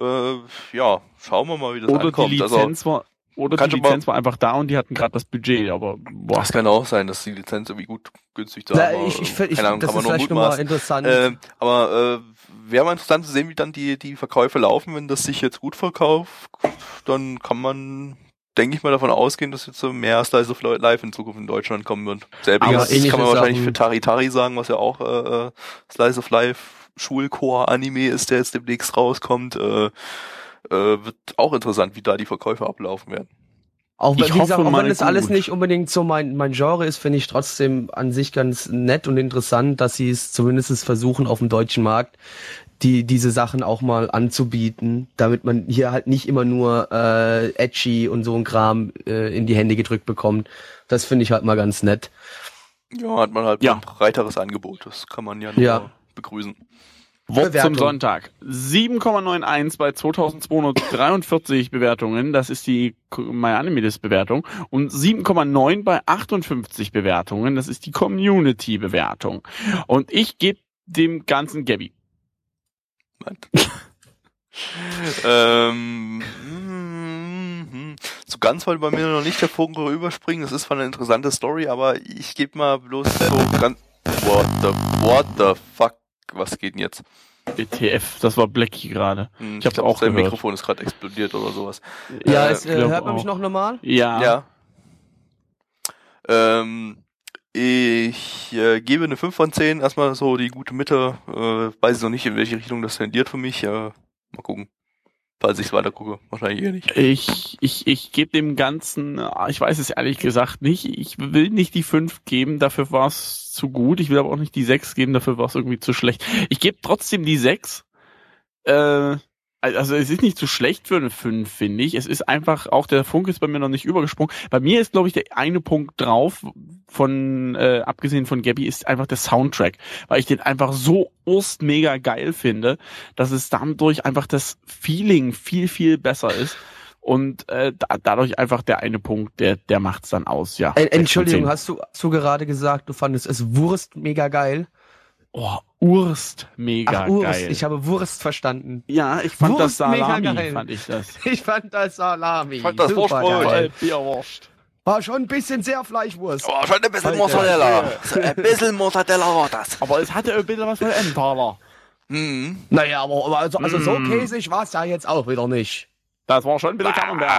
Äh, ja, schauen wir mal, wie das oder die ankommt. Also, Lizenz war, oder kann die Lizenz war einfach da und die hatten gerade das Budget, aber boah. das kann auch sein, dass die Lizenz irgendwie gut günstig da war. ich, ich, ich, Keine Ahnung, das kann ist man nur vielleicht nochmal interessant. Äh, aber äh, wäre mal interessant zu sehen, wie dann die, die Verkäufe laufen. Wenn das sich jetzt gut verkauft, dann kann man, denke ich mal, davon ausgehen, dass jetzt so mehr Slice of Life in Zukunft in Deutschland kommen wird. Selbiges kann man wahrscheinlich Sachen- für Tari Tari sagen, was ja auch äh, äh, Slice of Life Schulchor-Anime ist, der jetzt demnächst rauskommt. Äh, äh, wird auch interessant, wie da die Verkäufe ablaufen werden. Auch wenn, Ich wie gesagt, hoffe auch wenn das alles nicht unbedingt so mein, mein Genre ist, finde ich trotzdem an sich ganz nett und interessant, dass sie es zumindest versuchen, auf dem deutschen Markt die, diese Sachen auch mal anzubieten, damit man hier halt nicht immer nur äh, edgy und so ein Kram äh, in die Hände gedrückt bekommt. Das finde ich halt mal ganz nett. Ja, hat man halt Ja. ein breiteres Angebot. Das kann man ja nur Ja. begrüßen. Wort Bewertung. zum Sonntag. 7,91 bei 2243 Bewertungen. Das ist die MyAnimeList-Bewertung. Und 7,9 bei 58 Bewertungen. Das ist die Community-Bewertung. Und ich gebe dem ganzen Gabby. Meint. ähm, mm, hm, so ganz wollte bei mir noch nicht der Funke überspringen. Das ist zwar eine interessante Story, aber ich gebe mal bloß so ganz. What the, what the fuck? Was geht denn jetzt? ETF, das war Blackie gerade. Hm, Ich hab's glaub, auch sein gehört. Mikrofon ist gerade explodiert oder sowas. Ja, Äh, es, äh, hört man mich auch. noch normal? Ja. Ja. Ähm, ich äh, gebe eine 5 von 10, erstmal so die gute Mitte. Äh, weiß ich noch nicht, in welche Richtung das tendiert für mich. Äh, mal gucken. Falls ich es weiter gucke. Wahrscheinlich eher nicht. Ich, ich, ich gebe dem Ganzen, ich weiß es ehrlich gesagt nicht. Ich will nicht die 5 geben, dafür war es zu gut. Ich will aber auch nicht die 6 geben, dafür war es irgendwie zu schlecht. Ich gebe trotzdem die 6. Äh, also es ist nicht zu schlecht für eine 5, finde ich. Es ist einfach, auch der Funke ist bei mir noch nicht übergesprungen. Bei mir ist, glaube ich, der eine Punkt drauf, von, äh, abgesehen von Gabby, ist einfach der Soundtrack. Weil ich den einfach so urst mega geil finde, dass es dadurch einfach das Feeling viel, viel besser ist. Und äh, da, dadurch einfach der eine Punkt, der, der macht's dann aus, ja. Entschuldigung, hast du, hast du gerade gesagt, du fandest es Wurst mega geil? Oh, Urst mega Ach, Wurst, geil. ich habe Wurst verstanden. ja, ich fand Wurst das mega Salami, geil. fand ich das. Ich fand das Salami. Ich fand das geil. Bierwurst. War schon ein bisschen sehr Fleischwurst. Oh, schon ein bisschen Alter. Mozzarella. Ein bisschen Mozzarella war das. Aber es hatte ein bisschen was von Emmentaler. Hm. Naja, aber also, also so Mm. käsig war es ja jetzt auch wieder nicht. Das war schon ein bisschen Camembert.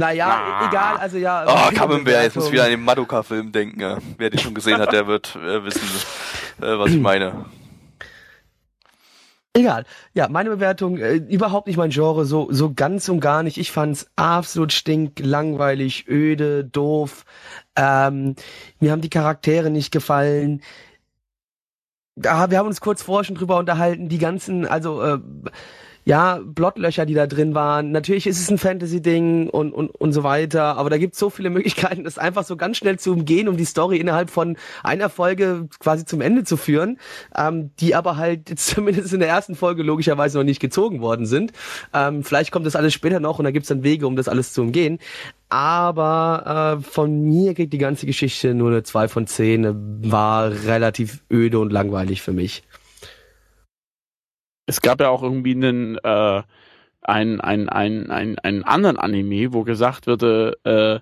Naja, Na. egal, also ja. Oh, Camembert, jetzt muss ich wieder an den Madoka-Film denken. Ja. Wer den schon gesehen hat, der wird äh, wissen, äh, was ich meine. Egal. Ja, meine Bewertung, äh, überhaupt nicht mein Genre, so, so ganz und gar nicht. Ich fand's absolut stink, langweilig, öde, doof. Ähm, mir haben die Charaktere nicht gefallen. Ja, wir haben uns kurz vorher schon drüber unterhalten, die ganzen, also, äh, ja, Blottlöcher, die da drin waren. Natürlich ist es ein Fantasy-Ding und, und, und so weiter, aber da gibt's so viele Möglichkeiten, das einfach so ganz schnell zu umgehen, um die Story innerhalb von einer Folge quasi zum Ende zu führen, ähm, die aber halt jetzt zumindest in der ersten Folge logischerweise noch nicht gezogen worden sind. Ähm, vielleicht kommt das alles später noch und da gibt's dann Wege, um das alles zu umgehen. Aber äh, von mir kriegt die ganze Geschichte nur eine 2 von 10, äh, war relativ öde und langweilig für mich. Es gab ja auch irgendwie einen, äh, einen, einen, einen, einen, einen anderen Anime, wo gesagt wurde, äh,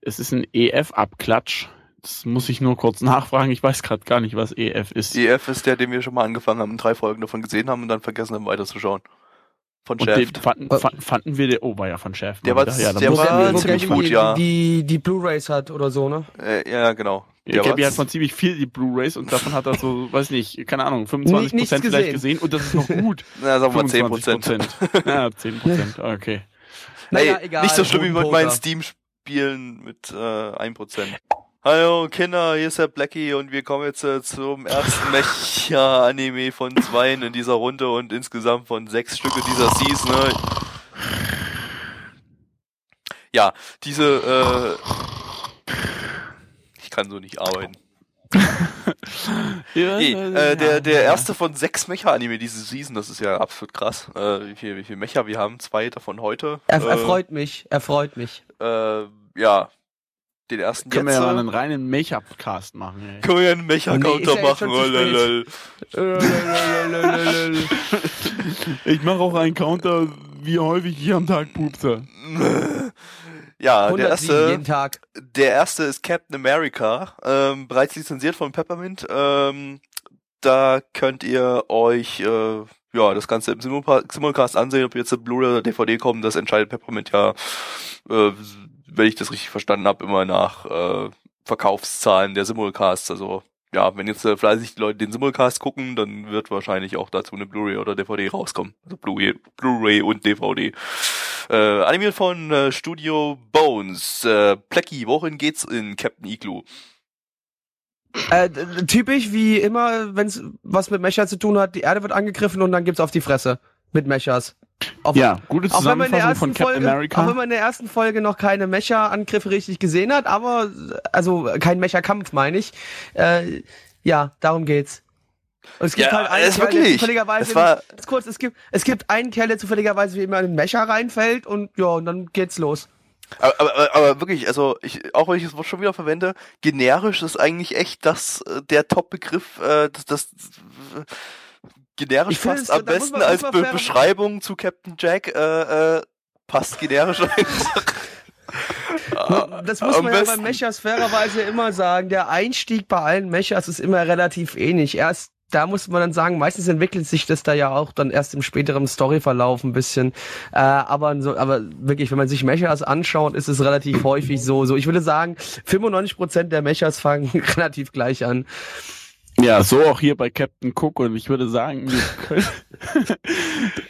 es ist ein EF-Abklatsch. Das muss ich nur kurz nachfragen. Ich weiß gerade gar nicht, was EF ist. EF ist der, den wir schon mal angefangen haben, drei Folgen davon gesehen haben und dann vergessen haben, weiterzuschauen. Von Und den Shaft. fanden, fanden, fanden wir, den, oh, war ja von Chef. Der war- ja, der war ziemlich gut, die, ja. Die, die Blu-Rays hat oder so, ne? Äh, ja, genau. Ja, Der Gabby war- hat von ziemlich viel die Blu-Rays und davon hat er so, weiß nicht, keine Ahnung, 25 Nichts Prozent vielleicht gesehen. gesehen und das ist noch gut. Na, sagen wir mal 10 25%. Ja, 10 Prozent, okay. Naja, Ey, egal, nicht so schlimm wie mit meinen Steam-Spielen mit äh, 1%. Hallo Kinder, hier ist der Blackie und wir kommen jetzt äh, zum ersten Mecha-Anime von zweien in dieser Runde und insgesamt von sechs Stücke dieser Season. Ne? Ja, diese äh, kann so nicht arbeiten. Ja, Nee, ja, äh, der, ja. der erste von sechs Mecha-Anime diese Season, das ist ja absolut krass. Äh, wie viel, wie viel Mecha wir haben? Zwei davon heute. Er, äh, er freut mich, er freut mich. äh, ja, den ersten Können wir jetzt. ja mal äh, einen reinen Make-up-Cast machen, ey. können wir ja einen Nee, Mecha-Counter ja schon machen. Oh, lol. Ich mache auch einen Counter, wie häufig ich am Tag pupse. Ja, der 107 erste, der erste ist Captain America, ähm, bereits lizenziert von Peppermint. Ähm, da könnt ihr euch äh, ja das Ganze im Simulcast ansehen, ob jetzt eine Blu-ray oder DVD kommen. Das entscheidet Peppermint ja, äh, wenn ich das richtig verstanden habe, immer nach äh, Verkaufszahlen der Simulcasts. Also ja, wenn jetzt äh, fleißig die Leute den Simulcast gucken, dann wird wahrscheinlich auch dazu eine Blu-ray oder DVD rauskommen. Also Blu-ray Blu und DVD. Äh, animiert von äh, Studio Bones. Äh, Plecky, worin geht's in Captain Igloo? Äh, typisch wie immer, wenn es was mit Mecha zu tun hat, die Erde wird angegriffen und dann gibt's auf die Fresse mit Mechas. Auf, Ja, gute auch wenn man in der Zusammenfassung ersten von Captain Folge, America. auch wenn man in der ersten Folge noch keine Mecha-Angriffe richtig gesehen hat, aber also kein Mecha-Kampf meine ich. Äh, ja, darum geht's. Und es gibt Ja, halt einen Kerl, der zufälligerweise, war- ganz kurz, es gibt, es gibt einen Kerl, der zufälligerweise wie immer in den Mecha reinfällt und ja, und dann geht's los. Aber, aber, aber wirklich, also ich, auch wenn ich das Wort schon wieder verwende, generisch ist eigentlich echt das äh, der Top-Begriff, äh, das, das generisch fast es- am besten man- als Be Beschreibung zu Captain Jack äh, äh, passt generisch einfach. Das muss Am man ja besten. beim Mechas fairerweise immer sagen. Der Einstieg bei allen Mechas ist immer relativ ähnlich. Erst da muss man dann sagen, meistens entwickelt sich das da ja auch dann erst im späteren Storyverlauf ein bisschen. Äh, aber so, aber wirklich, wenn man sich Mechas anschaut, ist es relativ häufig so. So, ich würde sagen, 95% der Mechas fangen relativ gleich an. Ja, so auch hier bei Captain Cook und ich würde sagen, wir können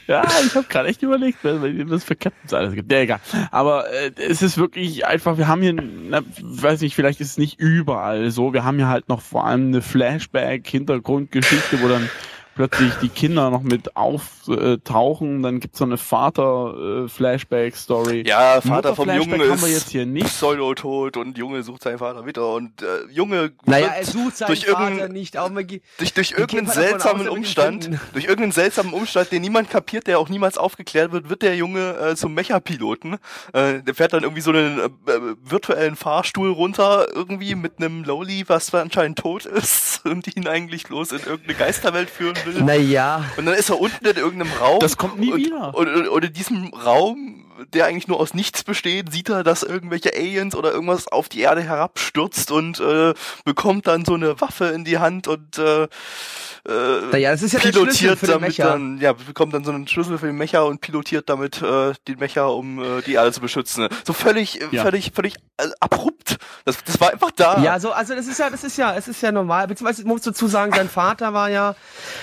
ja, ich habe gerade echt überlegt, was was für Captains alles gibt. Ja, egal. Aber äh, es ist wirklich einfach, wir haben hier, na, weiß nicht, vielleicht ist es nicht überall so, wir haben hier halt noch vor allem eine Flashback-Hintergrundgeschichte, wo dann plötzlich die Kinder noch mit auftauchen, dann gibt's so eine Vater-Flashback-Story. Ja, Vater vom Jungen haben wir ist jetzt hier nicht. Pseudo-tot und Junge sucht seinen Vater wieder und äh, Junge Naja, wird er sucht seinen durch Vater nicht. Auch mal ge- durch, durch irgendeinen davon seltsamen aus, er Umstand, durch irgendeinen seltsamen Umstand, den niemand kapiert, der auch niemals aufgeklärt wird, wird der Junge äh, zum Mecha-Piloten. Äh, der fährt dann irgendwie so einen äh, äh, virtuellen Fahrstuhl runter, irgendwie mit einem Lowly, was anscheinend tot ist und ihn eigentlich bloß in irgendeine Geisterwelt führen will. Naja, Und dann ist er unten in irgendeinem Raum. Das kommt nie und, wieder. Und, und, und in diesem Raum, der eigentlich nur aus nichts besteht, sieht er, dass irgendwelche Aliens oder irgendwas auf die Erde herabstürzt und äh, bekommt dann so eine Waffe in die Hand und äh, äh, naja, das ist ja pilotiert damit Mecha. dann, ja, bekommt dann so einen Schlüssel für den Mecha und pilotiert damit äh, den Mecha, um äh, die Erde zu beschützen. So völlig, Ja. völlig, völlig äh, abrupt. Das, das war einfach da. Ja, so, also das ist ja, das ist ja, es ist ja normal. Beziehungsweise ich muss dazu sagen, sein Vater war ja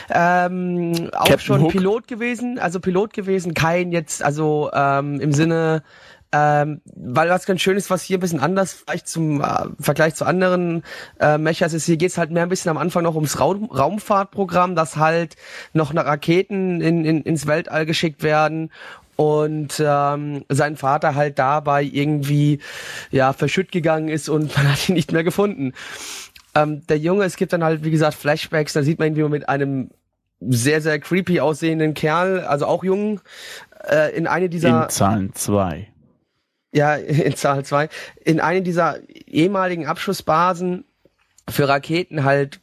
ähm, auch Captain schon Hook. Pilot gewesen, also Pilot gewesen, kein jetzt, also ähm, im Sinne, ähm, weil was ganz schön ist, was hier ein bisschen anders vielleicht zum äh, Vergleich zu anderen äh, Mechas ist, hier geht's halt mehr ein bisschen am Anfang noch ums Raum, Raumfahrtprogramm, dass halt noch eine Raketen in, in, ins Weltall geschickt werden und ähm, sein Vater halt dabei irgendwie ja verschütt gegangen ist und man hat ihn nicht mehr gefunden. Ähm, der Junge, es gibt dann halt wie gesagt Flashbacks, da sieht man ihn wie man mit einem sehr sehr creepy aussehenden Kerl, also auch jung, äh, in eine dieser In Zahlen 2. ja, in Zahl 2, in eine dieser ehemaligen Abschussbasen für Raketen halt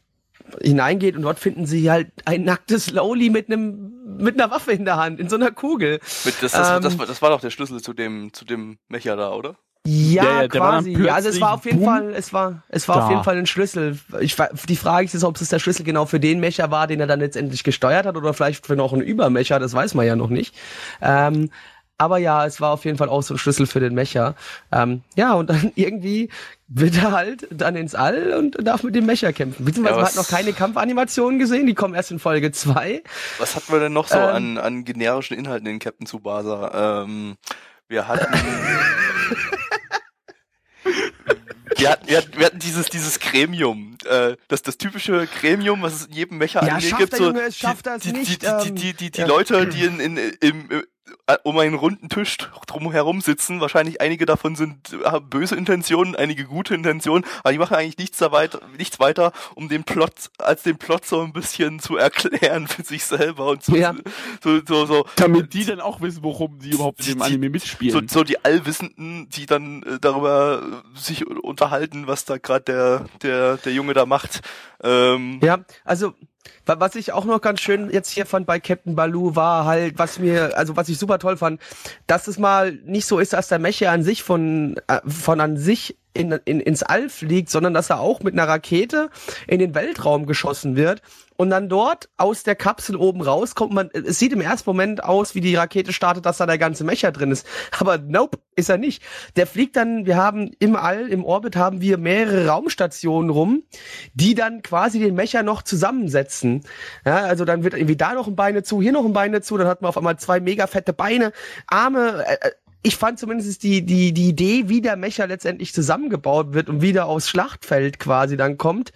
hineingeht und dort finden sie halt ein nacktes Lowly mit einem mit einer Waffe in der Hand in so einer Kugel. Mit, das, das, Ähm, das, war- das war doch der Schlüssel zu dem, zu dem Mecha da, oder? Ja, Der- der- quasi. Ja, also es war auf jeden plötzlich, Fall, es war, es war da. auf jeden Fall ein Schlüssel. Ich, die Frage ist jetzt, ob es der Schlüssel genau für den Mecher war, den er dann letztendlich gesteuert hat, oder vielleicht für noch einen Übermecher, das weiß man ja noch nicht. Ähm, aber ja, es war auf jeden Fall auch so ein Schlüssel für den Mecher. Ähm, ja, und dann irgendwie wird er halt dann ins All und darf mit dem Mecher kämpfen. Beziehungsweise Ja, man hat noch keine Kampfanimationen gesehen, die kommen erst in Folge zwei. Was hatten wir denn noch so Ähm. an, an generischen Inhalten in Captain Tsubasa? Ähm, wir hatten. Wir hatten, wir, hatten, wir hatten dieses, dieses Gremium, äh, das, das typische Gremium, was es in jedem Mecha Ja, schafft gibt. So, Junge die, die, die, die, die, die, die ja. Leute, die in, in, im, um einen runden Tisch drum herum sitzen, wahrscheinlich einige davon sind haben böse Intentionen, einige gute Intentionen, aber die machen eigentlich nichts, da weiter, nichts weiter, um den Plot, als den Plot so ein bisschen zu erklären für sich selber und so, Ja. so, so, so, Damit die dann auch wissen, worum sie überhaupt in dem Die- Anime so, mitspielen. so die Allwissenden, die dann äh, darüber äh, sich unterhalten, was da gerade der, der, der Junge da macht. Ähm, Ja, also was ich auch noch ganz schön jetzt hier fand bei Captain Baloo war halt, was mir, also was ich super toll fand, dass es mal nicht so ist, dass der Mecha an sich von, äh, von an sich in, in, ins All fliegt, sondern dass er auch mit einer Rakete in den Weltraum geschossen wird und dann dort aus der Kapsel oben rauskommt. Man, es sieht im ersten Moment aus, wie die Rakete startet, dass da der ganze Mecha drin ist. Aber nope, ist er nicht. Der fliegt dann, wir haben im All, im Orbit haben wir mehrere Raumstationen rum, die dann quasi den Mecha noch zusammensetzen. Ja, also dann wird irgendwie da noch ein Bein dazu, hier noch ein Bein dazu, dann hat man auf einmal zwei mega fette Beine, Arme. Äh, äh, ich fand zumindest die, die, die Idee, wie der Mecha letztendlich zusammengebaut wird und wieder aufs Schlachtfeld quasi dann kommt,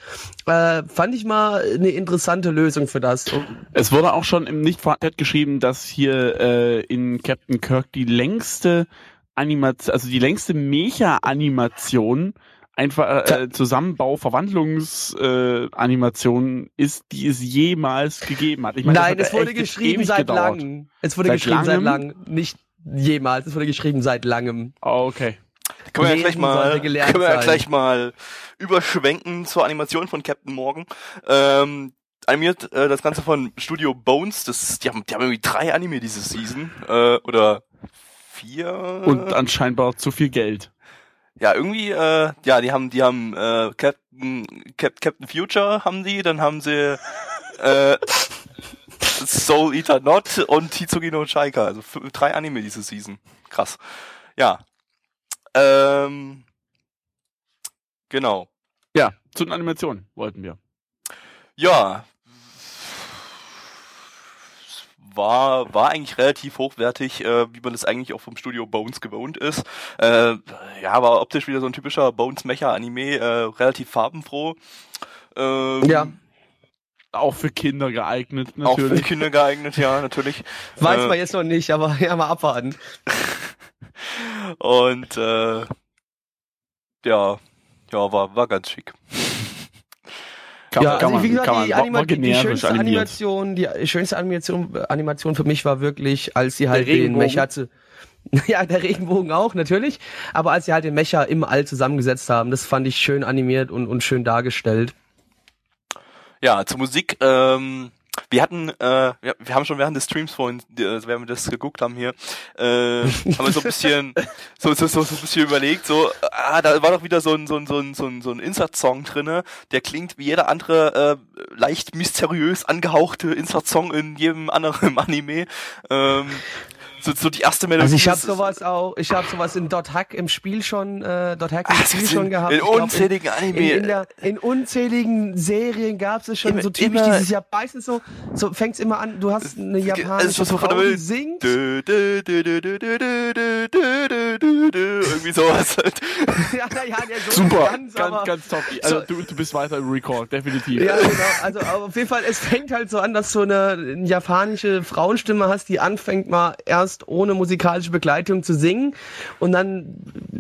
äh, fand ich mal eine interessante Lösung für das. Es wurde auch schon im nicht vorhandenen geschrieben, dass hier äh, in Captain Kirk die längste Animation, also die längste Mecha-Animation einfach äh, Zusammenbau, Verwandlungsanimation äh, ist, die es jemals gegeben hat. Ich meine, Nein, es wurde geschrieben seit langem. Es wurde Seit geschrieben seit langem? langem. Nicht jemals, es wurde geschrieben seit langem. Oh, okay. Können wir ja gleich mal, können wir ja gleich mal überschwenken zur Animation von Captain Morgan. Ähm, animiert äh, das Ganze von Studio Bones. Das, die haben, die haben irgendwie drei Anime diese Season äh, oder vier. Und anscheinend zu viel Geld. Ja, irgendwie, äh, ja, die haben, die haben äh, Captain, Cap, Captain Future haben die, dann haben sie äh, Soul Eater Not und Hitsugi no Shaika, also drei Anime diese Season. Krass. Ja. Ähm, genau. Ja, zu den Animationen wollten wir. Ja, war, war eigentlich relativ hochwertig, äh, wie man das eigentlich auch vom Studio Bones gewohnt ist. Äh, ja, war optisch wieder so ein typischer Bones-Mecha-Anime, äh, relativ farbenfroh. Ähm, ja. Auch für Kinder geeignet, natürlich. Auch für Kinder geeignet, ja, natürlich. Weiß äh, man jetzt noch nicht, aber ja, mal abwarten. Und äh, ja, ja, war, war ganz schick. Kann, ja, kann also wie gesagt, die, Anima die, schönste Animation, die schönste Animation, Animation für mich war wirklich, als sie halt den Mecha zu, ja, der Regenbogen auch, natürlich. Aber als sie halt den Mecha im All zusammengesetzt haben, das fand ich schön animiert und, und schön dargestellt. Ja, zur Musik, ähm, wir hatten, äh, wir, wir haben schon während des Streams vorhin, äh, während wir das geguckt haben hier, äh, haben wir so ein bisschen, so, so, so, so ein bisschen überlegt, so, ah, da war doch wieder so ein, so ein, so ein, so ein, so ein Insert-Song drinne, der klingt wie jeder andere, äh, leicht mysteriös angehauchte Insert-Song in jedem anderen Anime. Ähm, so, so die erste Melodie. Also ich habe sowas auch, ich habe sowas in Dot Hack im Spiel schon, äh, Dot Hack im Ach, Spiel schon gehabt. In unzähligen glaub, in, Anime. In, in, der, in, unzähligen Serien gab es schon immer, so typisch immer, dieses Jahr meistens so, so fängt's immer an, du hast eine japanische also Frau, die singt. Irgendwie sowas halt. ja, ja, ja, so Super, ganz, ganz, ganz top. Also du, du bist weiter im Record, definitiv. Ja, genau. Also auf jeden Fall, es fängt halt so an, dass du eine, eine japanische Frauenstimme hast, die anfängt mal erst ohne musikalische Begleitung zu singen und dann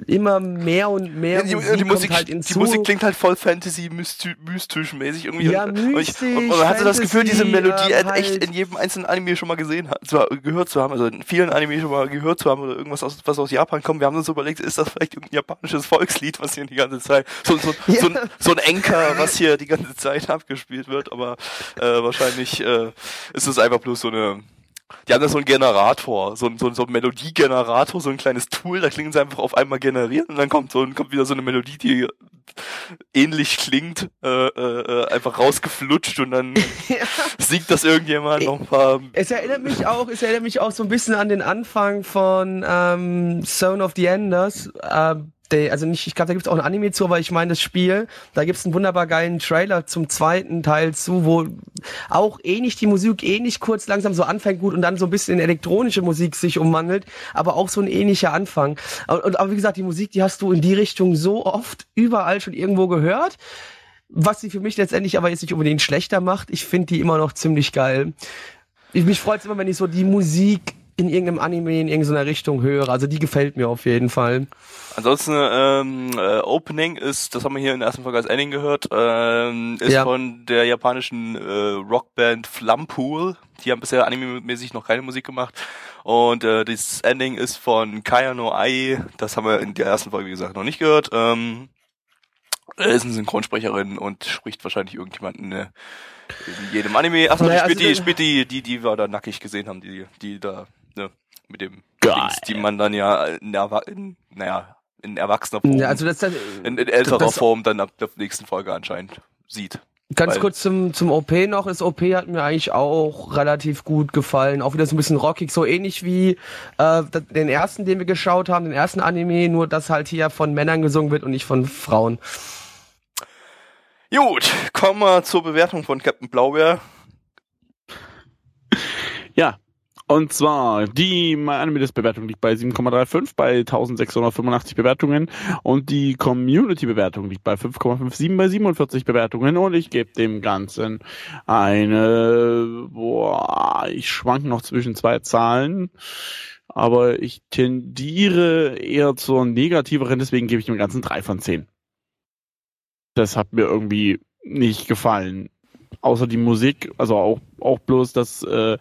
immer mehr und mehr ja, die, Musik, die Musik, halt die Musik klingt halt voll Fantasy mystisch mäßig irgendwie ja, mystisch, und, ich, und, man hatte das Gefühl diese Melodie äh, echt halt in jedem einzelnen Anime schon mal gesehen hat, zwar gehört zu haben also in vielen Anime schon mal gehört zu haben oder irgendwas aus, was aus Japan kommt wir haben uns überlegt ist das vielleicht irgendein japanisches Volkslied was hier die ganze Zeit so, so, ja. so, ein, so ein Enker was hier die ganze Zeit abgespielt wird aber äh, wahrscheinlich äh, ist es einfach bloß so eine die haben da so einen Generator, so, ein so, so ein Melodiegenerator, so ein kleines Tool, da klingen sie einfach auf einmal generieren und dann kommt so kommt wieder so eine Melodie, die ähnlich klingt, äh, äh, einfach rausgeflutscht und dann ja. singt das irgendjemand noch ein paar. Es erinnert mich auch, es erinnert mich auch so ein bisschen an den Anfang von ähm, Zone of the Enders. Ähm, der, also nicht, ich glaube, da gibt's auch ein Anime zu, aber ich meine das Spiel, da gibt's einen wunderbar geilen Trailer zum zweiten Teil zu, wo auch ähnlich die Musik ähnlich kurz langsam so anfängt gut und dann so ein bisschen in elektronische Musik sich umwandelt, aber auch so ein ähnlicher Anfang. Und, und aber wie gesagt, die Musik, die hast du in die Richtung so oft überall schon irgendwo gehört. Was sie für mich letztendlich aber jetzt nicht unbedingt schlechter macht. Ich finde die immer noch ziemlich geil. Ich, mich freut immer, wenn ich so die Musik in irgendeinem Anime in irgendeiner Richtung höre. Also die gefällt mir auf jeden Fall. Ansonsten ähm, äh, Opening ist, das haben wir hier in der ersten Folge als Ending gehört, ähm, ist ja. von der japanischen äh, Rockband Flumpool. Die haben bisher anime-mäßig noch keine Musik gemacht. Und äh, das Ending ist von Kaya no Ai. Das haben wir in der ersten Folge, wie gesagt, noch nicht gehört. Ähm, ist eine Synchronsprecherin und spricht wahrscheinlich irgendjemanden äh, in jedem Anime. Achso, naja, spielt, also die, spielt die, die, die wir da nackig gesehen haben, die, die da ne, mit dem Dings, die man dann ja in, in, naja, in erwachsener Form, ja, also das, das, in, in älterer das, Form dann ab der nächsten Folge anscheinend sieht. Ganz Weil, kurz zum, zum OP noch. Das OP hat mir eigentlich auch relativ gut gefallen. Auch wieder so ein bisschen rockig, so ähnlich wie äh, den ersten, den wir geschaut haben, den ersten Anime, nur dass halt hier von Männern gesungen wird und nicht von Frauen. Gut, kommen wir zur Bewertung von Captain Blaubeer. Ja, und zwar, die MyAnimeList-Bewertung liegt bei 7,35 bei 1685 Bewertungen und die Community-Bewertung liegt bei 5,57 bei 47 Bewertungen und ich gebe dem Ganzen eine, boah, ich schwanke noch zwischen zwei Zahlen, aber ich tendiere eher zur negativeren, deswegen gebe ich dem Ganzen drei von zehn. Das hat mir irgendwie nicht gefallen. Außer die Musik, also auch, auch bloß das äh,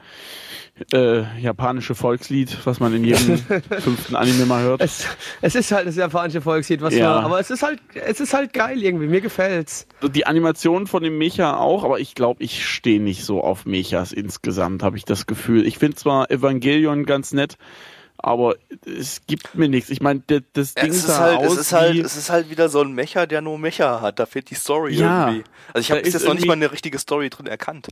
äh, japanische Volkslied, was man in jedem fünften Anime mal hört. Es, es ist halt das japanische Volkslied, was ja. man, aber es ist halt, es ist halt geil irgendwie, mir gefällt's. Die Animation von dem Mecha auch, aber ich glaube, ich stehe nicht so auf Mechas insgesamt, habe ich das Gefühl. Ich finde zwar Evangelion ganz nett, aber es gibt mir nichts. Ich meine, das, das Ding es ist sah halt, aus es ist halt, wie, es ist halt wieder so ein Mecha, der nur Mecha hat. Da fehlt die Story Ja. irgendwie. Also ich Da habe bis jetzt noch nicht irgendwie- mal eine richtige Story drin erkannt.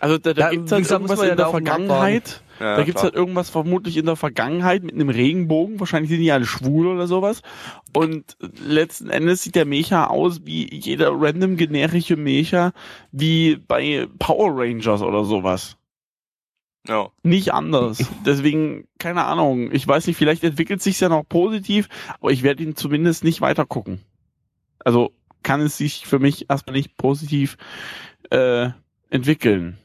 also da, da Ja, gibt's wie halt irgendwas man ja in der da Vergangenheit. Ja, da gibt's klar. halt irgendwas vermutlich in der Vergangenheit mit einem Regenbogen. Wahrscheinlich sind die alle schwul oder sowas. Und letzten Endes sieht der Mecha aus wie jeder random generische Mecha, wie bei Power Rangers oder sowas. Ja. Nicht anders. Deswegen, keine Ahnung. Ich weiß nicht, vielleicht entwickelt sich's ja noch positiv, aber ich werde ihn zumindest nicht weiter gucken. Also kann es sich für mich erstmal nicht positiv äh, entwickeln.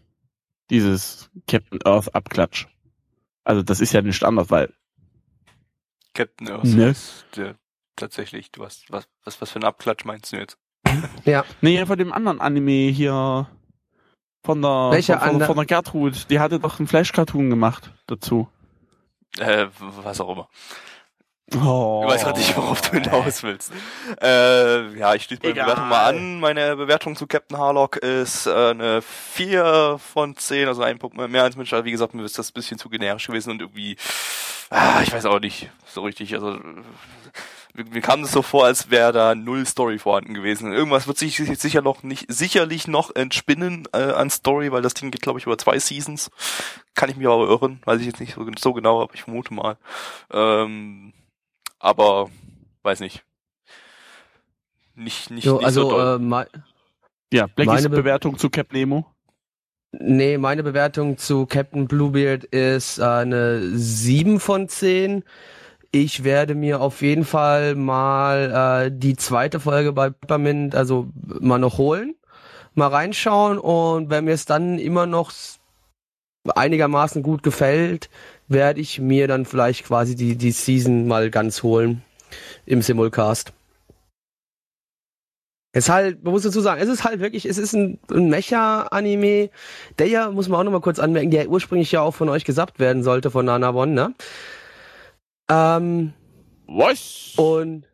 Dieses Captain Earth Abklatsch. Also das ist ja nicht anders, weil Captain Earth Ne? ist der, tatsächlich, du hast, was, was, was für ein Abklatsch meinst du jetzt? Ja. nee, von dem anderen Anime hier von der Welcher von, von, von der Gertrud, die hatte doch einen Flash-Cartoon gemacht dazu. Äh, was auch immer. Oh. Ich weiß gerade nicht, worauf du hinaus willst. Äh, ja, ich schließe meine Egal. Bewertung mal an. Meine Bewertung zu Captain Harlock ist äh, eine 4 von 10, also ein Punkt mehr als Mensch. Wie gesagt, mir ist das ein bisschen zu generisch gewesen und irgendwie, ah, ich weiß auch nicht so richtig. Also mir, kam es so vor, als wäre da null Story vorhanden gewesen. Irgendwas wird sich jetzt sicher noch nicht, sicherlich noch entspinnen äh, an Story, weil das Ding geht, glaube ich, über zwei Seasons. Kann ich mich aber irren, weiß ich jetzt nicht so, so genau, aber ich vermute mal. Ähm, aber weiß nicht. Nicht, nicht, So, nicht also, so doll. äh, mei- Ja, Blackies Meine Be- Bewertung zu Cap Nemo. nee, meine Bewertung zu Captain Bluebeard ist äh, eine 7 von 10. Ich werde mir auf jeden Fall mal äh, die zweite Folge bei Peppermint, also mal noch holen, mal reinschauen und wenn mir es dann immer noch einigermaßen gut gefällt, werde ich mir dann vielleicht quasi die, die Season mal ganz holen im Simulcast. Es ist halt, man muss dazu sagen, es ist halt wirklich, es ist ein, ein Mecha-Anime, der ja, muss man auch nochmal kurz anmerken, der ursprünglich ja auch von euch gesappt werden sollte, von Nana One, ne? Ähm, Was? und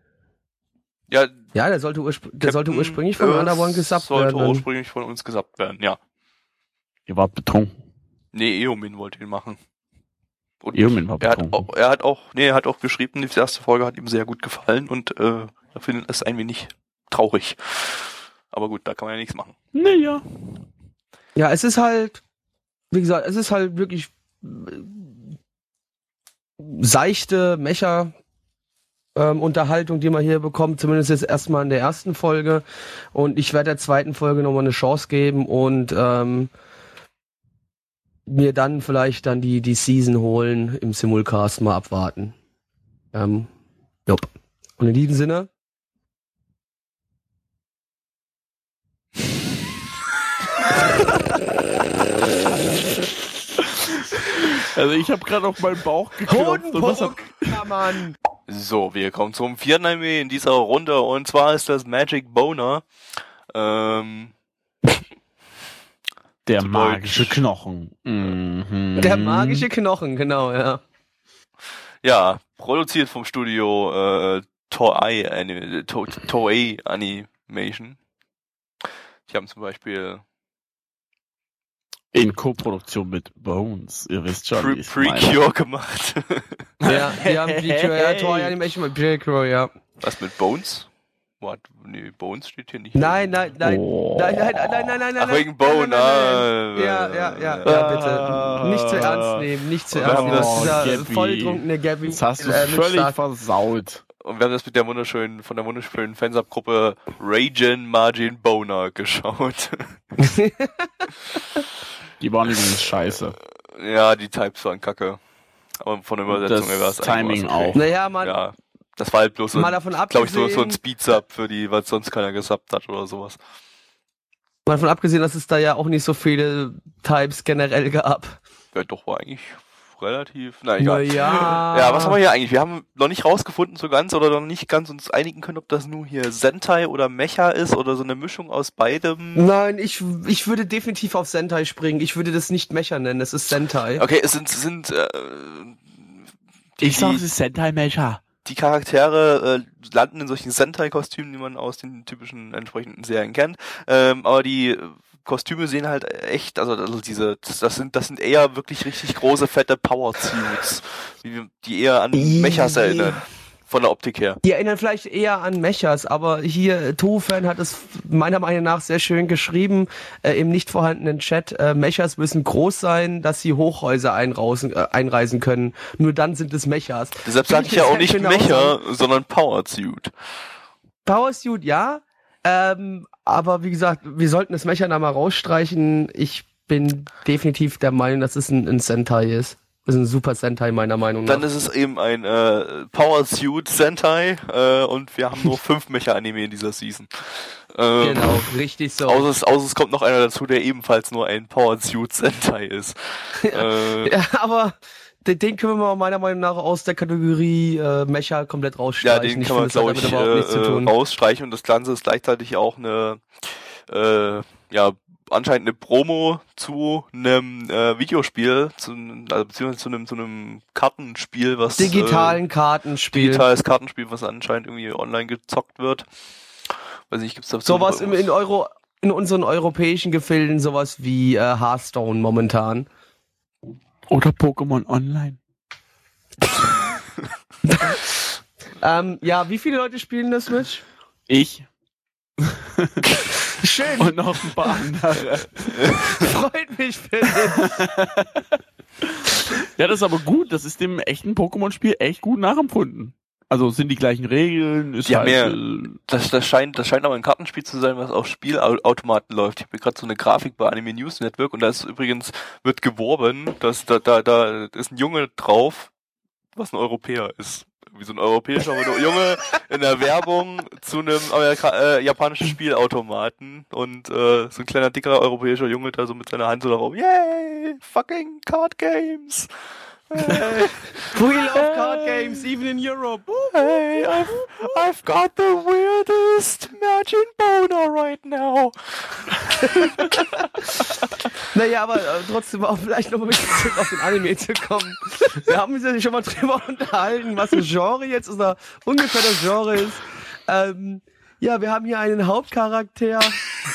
ja, ja, der sollte, urspr der sollte ursprünglich von Earth Nana One gesappt sollte werden. ursprünglich von uns gesappt werden, ja. Ihr wart betrunken. Nee, Eomin wollte ihn machen. Und Eomin war er hat, betrunken. auch, er hat auch, nee, er hat auch geschrieben, die erste Folge hat ihm sehr gut gefallen und äh, er findet es ein wenig traurig. Aber gut, da kann man ja nichts machen. Naja. Ja, es ist halt, wie gesagt, es ist halt wirklich äh, seichte Mecha ähm, Unterhaltung, die man hier bekommt, zumindest jetzt erstmal in der ersten Folge. Und ich werde der zweiten Folge nochmal eine Chance geben und ähm, mir dann vielleicht dann die, die Season holen, im Simulcast mal abwarten. Ähm, jupp. Und in diesem Sinne, Also ich habe gerade auf meinen Bauch geklopft. Mann. So, wir kommen zum vierten Anime in dieser Runde und zwar ist das Magic Boner. Ähm, der magische Deutsch. Knochen. Mhm. Der magische Knochen, genau, ja. ja, produziert vom Studio äh, Toei, Ani- To- Toei Animation. Die haben zum Beispiel In Koproduktion mit Bones. Ihr wisst schon, Pre. Precure gemacht. Ja, die haben die ja, Toy Animation mit Precure, ja. Was mit Bones? What? Nee, Bones steht hier nicht. Nein, nein, nein. Oh. Nein, nein, nein, nein, nein, nein, Ach, nein. wegen nein, Bone, nein, nein, nein. ah, Ja, ja, ja, ja, bitte. Nicht zu ernst nehmen, nicht zu ernst nehmen. das- ist dieser Gabby. volltrunkene Gabby. Das hast du äh, völlig versaut. Und wir haben das mit der wunderschönen, von der wunderschönen Fansub-Gruppe Ragin Margin Boner geschaut. Die waren übrigens scheiße. ja, die Types waren kacke. Aber von der Übersetzung her war es eigentlich Timing okay. auch. Naja, man, Ja, das war halt bloß so, mal ein, davon glaube ich, so, so ein Speed-Sub für die, weil sonst keiner gesubbt hat oder sowas. mal davon abgesehen, dass es da ja auch nicht so viele Types generell gab. Ja, doch, war eigentlich relativ, na egal. Naja. Ja, was haben wir hier eigentlich? Wir haben noch nicht rausgefunden so ganz oder noch nicht ganz uns einigen können, ob das nur hier Sentai oder Mecha ist oder so eine Mischung aus beidem. Nein, ich, ich würde definitiv auf Sentai springen. Ich würde das nicht Mecha nennen, es ist Sentai. Okay, es sind, sind äh, die, Ich sag, es ist Sentai Mecha. die Charaktere äh, landen in solchen Sentai-Kostümen, die man aus den typischen entsprechenden Serien kennt. Ähm, aber die Kostüme sehen halt echt, also, also diese, das sind, das sind eher wirklich richtig große, fette Power-Suits, die, die eher an Mechas erinnern. Von der Optik her. Die erinnern vielleicht eher an Mechas, aber hier, Tofu-Fan hat es meiner Meinung nach sehr schön geschrieben, äh, im nicht vorhandenen Chat, äh, Mechas müssen groß sein, dass sie Hochhäuser einrausen, äh, einreisen können. Nur dann sind es Mechas. Deshalb sage ich ja auch nicht Mecha, sondern Power-Suit. Power-Suit, ja, ähm, aber wie gesagt, wir sollten das Mecha da mal rausstreichen. Ich bin definitiv der Meinung, dass es ein, ein Sentai ist. Das ist ein Super Sentai meiner Meinung nach. Dann ist es eben ein äh, Power Suit Sentai äh, und wir haben nur fünf Mecha-Anime in dieser Season. Ähm, genau, richtig so. Außer es, außer es kommt noch einer dazu, der ebenfalls nur ein Power Suit Sentai ist. ja, äh, ja, aber den, den können wir meiner Meinung nach aus der Kategorie äh, Mecha komplett rausstreichen. Ja, den kann man, glaube ich, äh, rausstreichen. Und das Ganze ist gleichzeitig auch eine äh, ja, anscheinend eine Promo zu einem äh, Videospiel, zu, also beziehungsweise zu einem, zu einem Kartenspiel, was digitalen äh, Kartenspiel, digitales Kartenspiel, was anscheinend irgendwie online gezockt wird. Weiß nicht, gibt's da sowas im, in Euro in unseren europäischen Gefilden sowas wie äh, Hearthstone momentan oder Pokémon Online. ähm, ja, wie viele Leute spielen das mit? Ich. Schön. Und noch ein paar andere. Freut mich für dich. ja, das ist aber gut. Das ist dem echten Pokémon-Spiel echt gut nachempfunden. Also sind die gleichen Regeln, ist ja, halt, mehr, äh, das, das scheint, das scheint aber ein Kartenspiel zu sein, was auf Spielautomaten läuft. Ich habe gerade so eine Grafik bei Anime News Network und da ist übrigens, wird geworben, dass da, da, da ist ein Junge drauf, was ein Europäer ist wie so ein europäischer Junge in der Werbung zu einem Amerika äh, japanischen Spielautomaten und äh, so ein kleiner dicker europäischer Junge da so mit seiner Hand so darauf, yay, fucking Card Games. Hey. We love card games, even in Europe. Hey, I've, I've got the weirdest Imagine Boner right now. naja, aber äh, trotzdem auch vielleicht noch mal ein bisschen auf den Anime zu kommen. Wir haben uns ja schon mal drüber unterhalten, was das Genre jetzt oder ungefähr das Genre ist. Ähm, ja, wir haben hier einen Hauptcharakter,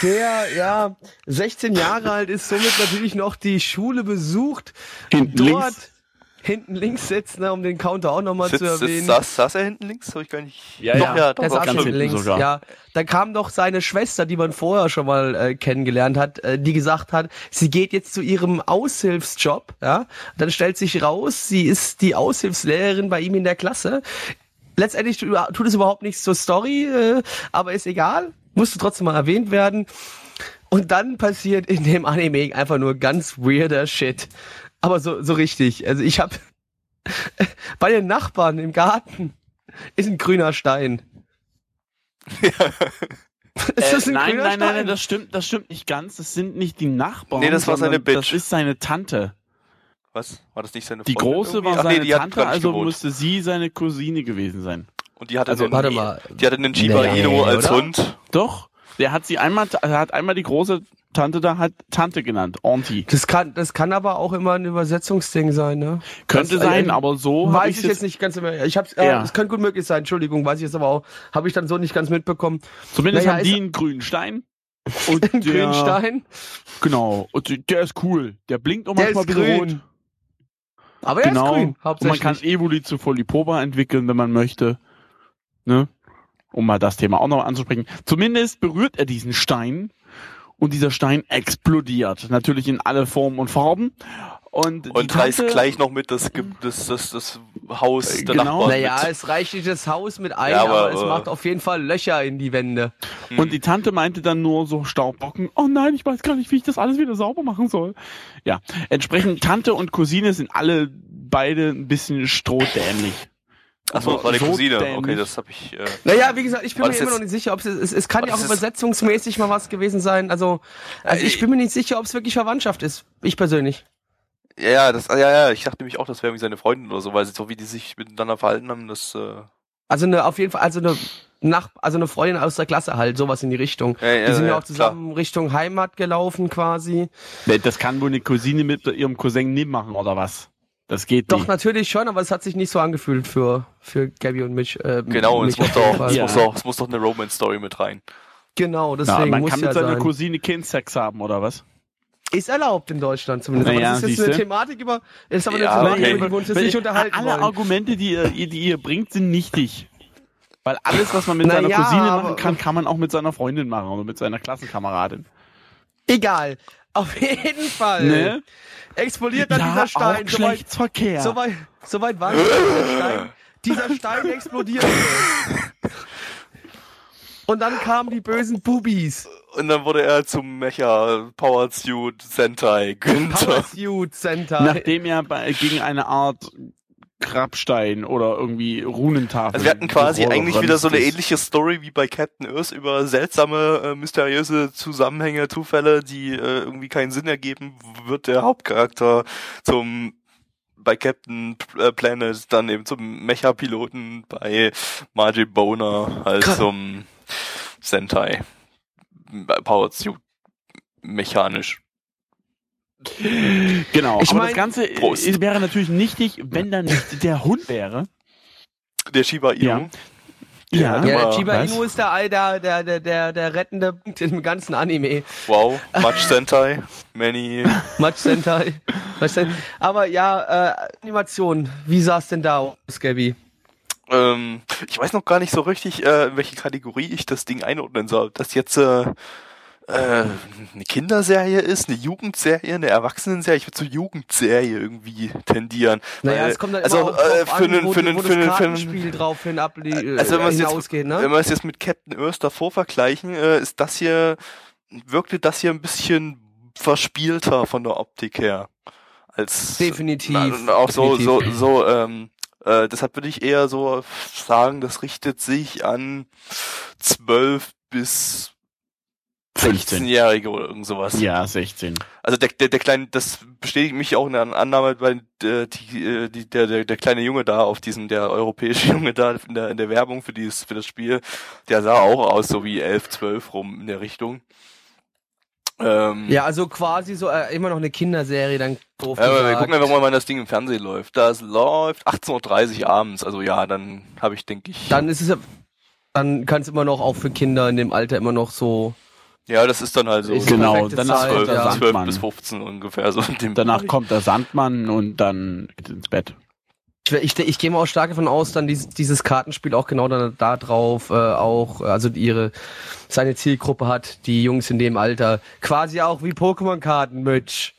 der ja 16 Jahre alt ist, somit natürlich noch die Schule besucht. Dort links hinten links sitzt, ne, um den Counter auch nochmal zu erwähnen. Saß, saß er hinten links? Habe ich gar nicht. Ja, doch, ja, ja doch, saß hinten links. Sogar. Ja, da kam doch seine Schwester, die man vorher schon mal äh, kennengelernt hat, äh, die gesagt hat, sie geht jetzt zu ihrem Aushilfsjob. Ja, dann stellt sich raus, sie ist die Aushilfslehrerin bei ihm in der Klasse. Letztendlich tut es überhaupt nichts zur Story, äh, aber ist egal. Musste trotzdem mal erwähnt werden. Und dann passiert in dem Anime einfach nur ganz weirder Shit. Aber so, so richtig. Also ich habe bei den Nachbarn im Garten ist ein grüner Stein. Ja. Ist das ein äh, nein, nein, nein, nein, das stimmt, das stimmt nicht ganz. Das sind nicht die Nachbarn. Nee, das war seine Bitch. Das ist seine Tante. Was? War das nicht seine Freundin? Die große war Ach, seine nee, Tante, also gewohnt. musste sie seine Cousine gewesen sein. Und die hatte also, den, warte mal. Die hatte einen Shiba nee, Inu als oder? Hund. Doch. Der hat sie einmal, er hat einmal die große Tante da hat Tante genannt, Auntie. Das kann, das kann aber auch immer ein Übersetzungsding sein, ne? Könnte das, sein, äh, aber so weiß ich jetzt, jetzt nicht ganz mehr. Ich hab's, äh, ja. es könnte gut möglich sein. Entschuldigung, weiß ich jetzt aber auch, habe ich dann so nicht ganz mitbekommen. Zumindest naja, haben die einen grünen Stein. Und einen grünen Stein. Genau. Und der ist cool. Der blinkt auch manchmal der ist grün. Aber er genau. ist grün. Und man kann Evoli zu Folipoba entwickeln, wenn man möchte. Ne? Um mal das Thema auch noch anzusprechen. Zumindest berührt er diesen Stein und dieser Stein explodiert. Natürlich in alle Formen und Farben. Und, und reißt gleich noch mit das, das, das, das Haus der genau. Nachbarn Naja, mit. es reicht nicht das Haus mit ein, ja, aber, aber, es macht auf jeden Fall Löcher in die Wände. Hm. Und die Tante meinte dann nur so Staubbocken, oh nein, ich weiß gar nicht, wie ich das alles wieder sauber machen soll. Ja, entsprechend Tante und Cousine sind alle beide ein bisschen strohdämlich. Achso, das war die Cousine. Okay, das habe ich. Äh naja, wie gesagt, ich bin mir immer noch nicht sicher, ob es, es, es kann ja auch übersetzungsmäßig mal was gewesen sein. Also, also ich bin mir nicht sicher, ob es wirklich Verwandtschaft ist. Ich persönlich. Ja, das, ja, ja, ich dachte nämlich auch, das wäre irgendwie seine Freundin oder so, weil sie so wie die sich miteinander verhalten haben, das. Äh also eine, auf jeden Fall, also eine nach, also eine Freundin aus der Klasse halt, sowas in die Richtung. Ja, ja, die sind ja, ja auch zusammen klar. Richtung Heimat gelaufen quasi. Das kann wohl eine Cousine mit ihrem Cousin nicht machen, oder was? Das geht Doch, nicht. natürlich schon, aber es hat sich nicht so angefühlt für, für Gabby und Mitch. Äh, genau, und es muss, doch, es, muss doch, es muss doch eine Romance-Story mit rein. Genau, Ja, deswegen man muss kann ja mit seiner sein. Cousine Kindsex haben, oder was? Ist erlaubt in Deutschland zumindest. Naja, aber das ist jetzt eine. Thematik über, ist aber Ja, eine Thematik, okay. über die wir uns jetzt nicht unterhalten Alle wollen. Argumente, die ihr, die ihr bringt, sind nichtig. Weil alles, was man mit Na seiner ja, Cousine machen kann, kann man auch mit seiner Freundin machen oder mit seiner Klassenkameradin. Egal. Auf jeden Fall. Ne? Explodiert dann dieser Stein. auch Soweit, Geschlechtsverkehr. soweit, soweit war es. dieser Stein. Dieser Stein explodierte. Und dann kamen die bösen Bubis. Und dann wurde er zum Mecha Power Suit Sentai Günther. Power Suit Center. Nachdem er bei, gegen eine Art Grabstein oder irgendwie Runentafel. Also wir hatten quasi eigentlich wieder so eine ähnliche Story wie bei Captain Earth über seltsame, äh, mysteriöse Zusammenhänge, Zufälle, die äh, irgendwie keinen Sinn ergeben, wird der Hauptcharakter zum bei Captain äh, Planet dann eben zum Mecha-Piloten, bei Margie Boner halt Krass. zum Sentai Power Suit mechanisch. Genau, Ich aber mein- das Ganze äh, Prost. wäre natürlich nichtig, wenn da nicht der Hund wäre. Der Shiba Inu. Ja. Der Ja. ja, der was? Inu ist der, der, der, der, der, der rettende Punkt im ganzen Anime. Wow, much Sentai, many. Match Sentai. Was denn? Aber ja, äh, Animation. Wie sah es denn da aus, Gabby? Ähm, ich weiß noch gar nicht so richtig, äh, in welche Kategorie ich das Ding einordnen soll. Das jetzt äh, eine Kinderserie ist, eine Jugendserie, eine Erwachsenenserie. Ich würde zur Jugendserie irgendwie tendieren. Naja, Weil- es kommt dann also, immer äh, für einen- für einen- für einen- für einen- Kartenspiel drauf hin Also wenn äh, wir es jetzt, hinausgeht, wenn ne? wir es jetzt mit Captain Earth davor vergleichen, äh, ist das hier, wirkte das hier ein bisschen verspielter von der Optik her. Als Definitiv. Na, auch so, so, definitiv. so, ähm, äh, deshalb würde ich eher so sagen, das richtet sich an 12 bis 15. 16-Jährige oder irgend sowas. Ja, 16. Also der, der, der kleine, das bestätigt mich auch in der Annahme, weil äh, die, äh, die, der, der, der kleine Junge da auf diesem, der europäische Junge da in der, in der Werbung für dieses, für das Spiel, der sah auch aus, so wie 11, 12 rum in der Richtung. Ähm, Ja, also quasi so äh, immer noch eine Kinderserie, dann doof Ja, aber wir gucken einfach mal, wann das Ding im Fernsehen läuft. Das läuft 18.30 Uhr abends. Also ja, dann habe ich, denke ich. Dann ist es ja, dann kann es immer noch auch für Kinder in dem Alter immer noch so. Ja, das ist dann halt so Ist Genau, danach Zeit, kommt 12, der ja. 12 Sandmann. bis 15 ungefähr. So in dem Danach kommt der Sandmann und dann geht ins Bett. Ich, ich, ich gehe mal auch stark davon aus, dann dieses, dieses Kartenspiel auch genau dann da drauf äh, auch, äh, also ihre seine Zielgruppe hat, die Jungs in dem Alter. Quasi auch wie Pokémon-Karten, Mitch.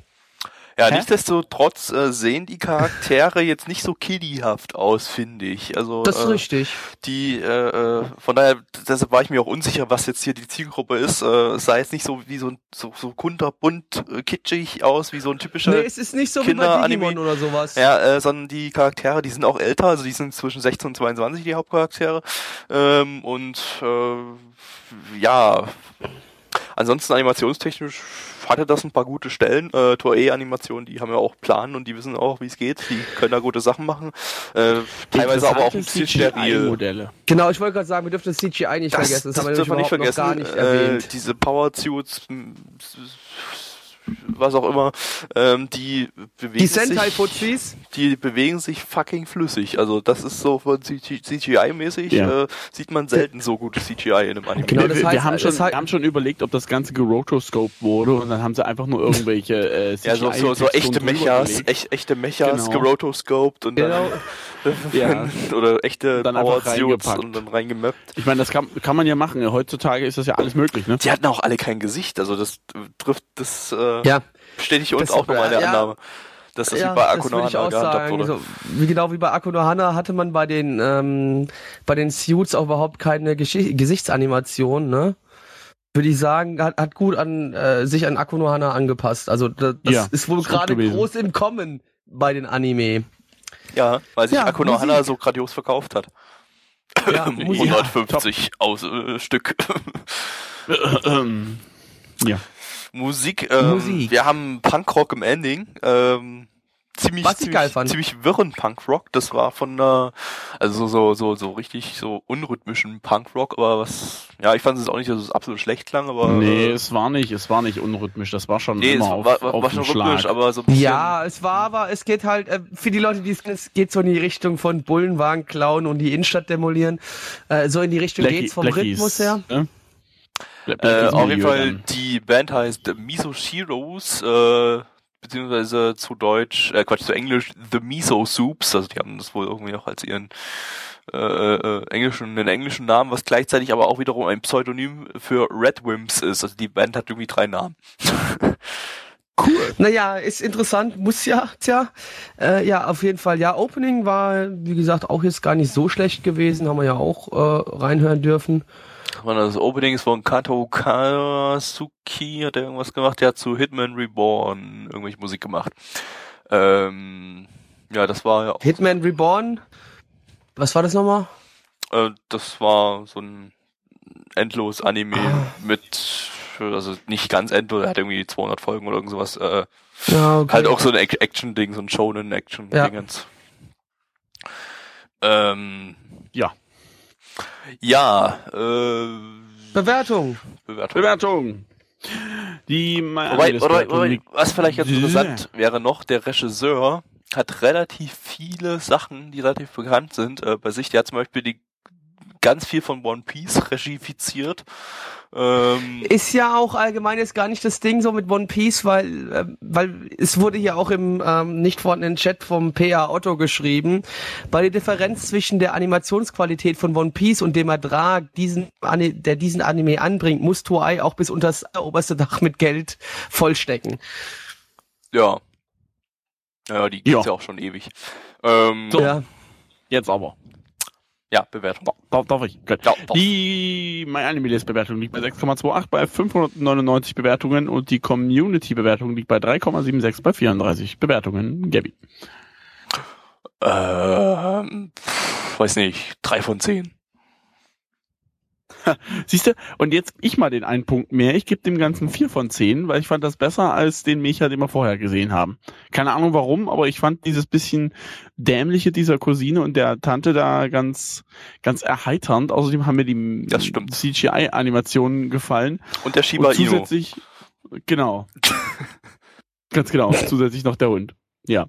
Ja, Hä? nichtsdestotrotz äh, sehen die Charaktere jetzt nicht so kiddyhaft aus, finde ich. Also Das ist äh, richtig. die, äh, äh, von daher, deshalb war ich mir auch unsicher, was jetzt hier die Zielgruppe ist. Äh, es sah jetzt nicht so wie so ein so, so kunterbunt äh, kitschig aus, wie so ein typischer Nee, es ist nicht so wie bei oder sowas. Ja, äh, sondern die Charaktere, die sind auch älter, also die sind zwischen 16 und 22, die Hauptcharaktere. Ähm, und äh, ja, ansonsten animationstechnisch hatte das ein paar gute Stellen. Äh, Toei-Animationen, die haben ja auch Plan und die wissen auch, wie es geht. Die können da gute Sachen machen. Äh, teilweise aber auch ein bisschen steril. Modelle. Genau, ich wollte gerade sagen, wir dürfen das CGI nicht vergessen. Das, haben wir darf man nämlich nicht überhaupt noch gar vergessen. nicht äh, erwähnt. diese Power Suits, was auch immer, ähm, die bewegen Die sich Sentai-Fuzis. die bewegen sich fucking flüssig. Also das ist so von CGI-mäßig, Ja. äh, sieht man selten so gutes CGI in einem Anime. Genau, wir, das wir, heißt- wir, haben schon, heißt- wir haben schon überlegt, ob das Ganze gerotoscoped wurde und dann haben sie einfach nur irgendwelche äh, ja, so, so, so echte Mechas, echt, echte Mechas, Genau. gerotoscoped und dann, Ja. oder echte Und dann Power Suits und dann reingemappt. Ich meine, das kann, kann man ja machen. Heutzutage ist das ja alles möglich, ne? Die hatten auch alle kein Gesicht, also das trifft, das äh, Ja, bestätigt uns Das- auch nochmal in der ja. Annahme. Dass das ja, wie bei das Akuno würde ich auch gehandhabt sagen. wurde. So, wie genau wie bei Akuno Hana hatte man bei den ähm, bei den Suits auch überhaupt keine Gesch Gesichtsanimation, ne? Würde ich sagen, hat, hat gut an äh, sich an Akuno Hana angepasst. Also das, das Ja, ist wohl gerade groß im Kommen bei den Anime. Ja, weil sich Ja, Akuno Musik. Hana so grandios verkauft hat. Ja, Musik. 150 aus äh, Stück. Ähm, ja. Musik, ähm, Musik. wir haben Punkrock im Ending. Ähm, ziemlich, Was ich ziemlich, geil fand. ziemlich wirren Punkrock. Das war von einer, also so, so, so richtig so unrhythmischen Punkrock, aber was, ja, ich fand es auch nicht, dass es absolut schlecht klang, aber. Nee, äh, es war nicht, es war nicht unrhythmisch, das war schon nee, es immer war, auf, war, auf war schon Schlag. rhythmisch, aber so ein bisschen. Ja, es war aber, es geht halt, äh, für die Leute, die es kennen, es geht so in die Richtung von Bullenwagen klauen und die Innenstadt demolieren. Äh, so in die Richtung Blackie- geht's vom Blackies, Rhythmus her. Ne? Äh, auf jeden Fall, die Band heißt Miso Sheroes, äh, beziehungsweise zu Deutsch, äh, Quatsch, zu Englisch The Miso Soups, also die haben das wohl irgendwie auch als ihren äh, äh, englischen, einen englischen Namen, was gleichzeitig aber auch wiederum ein Pseudonym für Red Wimps ist. Also die Band hat irgendwie drei Namen. Cool. Naja, ist interessant, muss ja, tja. Äh, ja, auf jeden Fall. Ja, Opening war, wie gesagt, auch jetzt gar nicht so schlecht gewesen, haben wir ja auch äh, reinhören dürfen. Das Opening ist von Kato Kasuki, hat er irgendwas gemacht, der hat zu Hitman Reborn irgendwelche Musik gemacht. Ähm, ja, das war ja auch. Hitman Reborn? Was war das nochmal? Äh, das war so ein endlos Anime ah. mit also nicht ganz endlos, er hat irgendwie 200 Folgen oder irgend sowas. Äh, ja, okay. Halt auch so ein Action-Ding, so ein Shonen-Action-Dingens. Ja. Ähm, ja. Ja, äh, Bewertung. Bewertung. Bewertung. Die wobei, oder, oder, was vielleicht ganz interessant wäre noch, der Regisseur hat relativ viele Sachen, die relativ bekannt sind, äh, bei sich. Der hat zum Beispiel die ganz viel von One Piece regifiziert. Ähm, ist ja auch allgemein jetzt gar nicht das Ding so mit One Piece, weil, äh, weil es wurde hier auch im ähm, nicht vorhandenen Chat vom PA Otto geschrieben, weil die Differenz zwischen der Animationsqualität von One Piece und dem Ertrag, diesen, der diesen Anime anbringt, muss Toei auch bis unter das oberste Dach mit Geld vollstecken. Ja. Ja, die gibt's ja, ja auch schon ewig. Ähm, so, ja. Jetzt aber. Ja, Bewertung. Darf, darf ich? Gut. Ja, die MyAnimeList-Bewertung liegt bei 6,28 bei 599 Bewertungen und die Community-Bewertung liegt bei 3,76 bei 34 Bewertungen. Gabby. Ähm, weiß nicht, drei von zehn. Siehst du, und jetzt ich mal den einen Punkt mehr. Ich gebe dem Ganzen vier von zehn, weil ich fand das besser als den Mecha, den wir vorher gesehen haben. Keine Ahnung warum, aber ich fand dieses bisschen dämliche dieser Cousine und der Tante da ganz, ganz erheiternd. Außerdem haben mir die CGI-Animationen gefallen. Und der Shiba Inu. Zusätzlich, genau. ganz genau. Zusätzlich noch der Hund. Ja.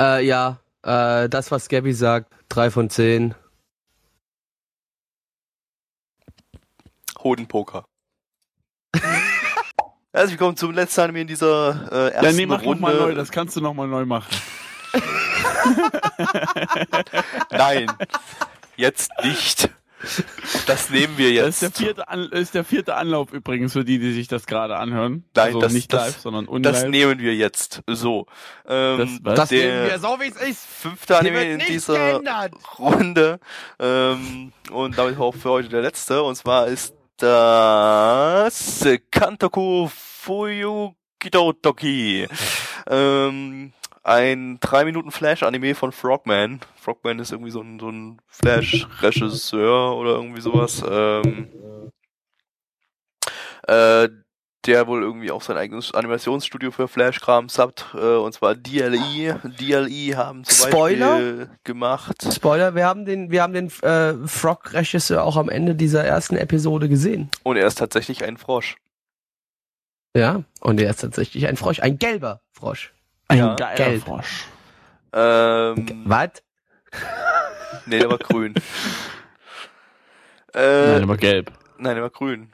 Äh, ja, äh, das, was Gabby sagt, drei von zehn. Hodenpoker. Herzlich willkommen zum letzten Anime in dieser äh, ersten ja, nee, mach Runde. Noch mal neu, das kannst du nochmal neu machen. Nein, jetzt nicht. Das nehmen wir jetzt. Das ist der vierte, An ist der vierte Anlauf übrigens für die, die sich das gerade anhören. Nein, also das, nicht live, das, sondern unlive. Das nehmen wir jetzt. So. Ähm, das, das nehmen wir so, wie es ist. Fünfte Anime in dieser geändert. Runde. Ähm, und damit auch für heute der letzte. Und zwar ist das Kantoku Fuyukido Toki. Ähm, ein 3 Minuten Flash-Anime von Frogman. Frogman ist irgendwie so ein, so ein Flash-Regisseur oder irgendwie sowas. Ähm, äh, der wohl irgendwie auch sein eigenes Animationsstudio für Flash-Krams hat, äh, und zwar DLE. DLE haben zum Spoiler? Beispiel gemacht. Spoiler, wir haben den, wir haben den äh, Frog-Regisseur auch am Ende dieser ersten Episode gesehen. Und er ist tatsächlich ein Frosch. Ja, und er ist tatsächlich ein Frosch, ein gelber Frosch. Ein ja. geiler Gelb. Frosch. Ähm, Was? nee, der war grün. äh, nein, der war gelb. Nein, der war grün.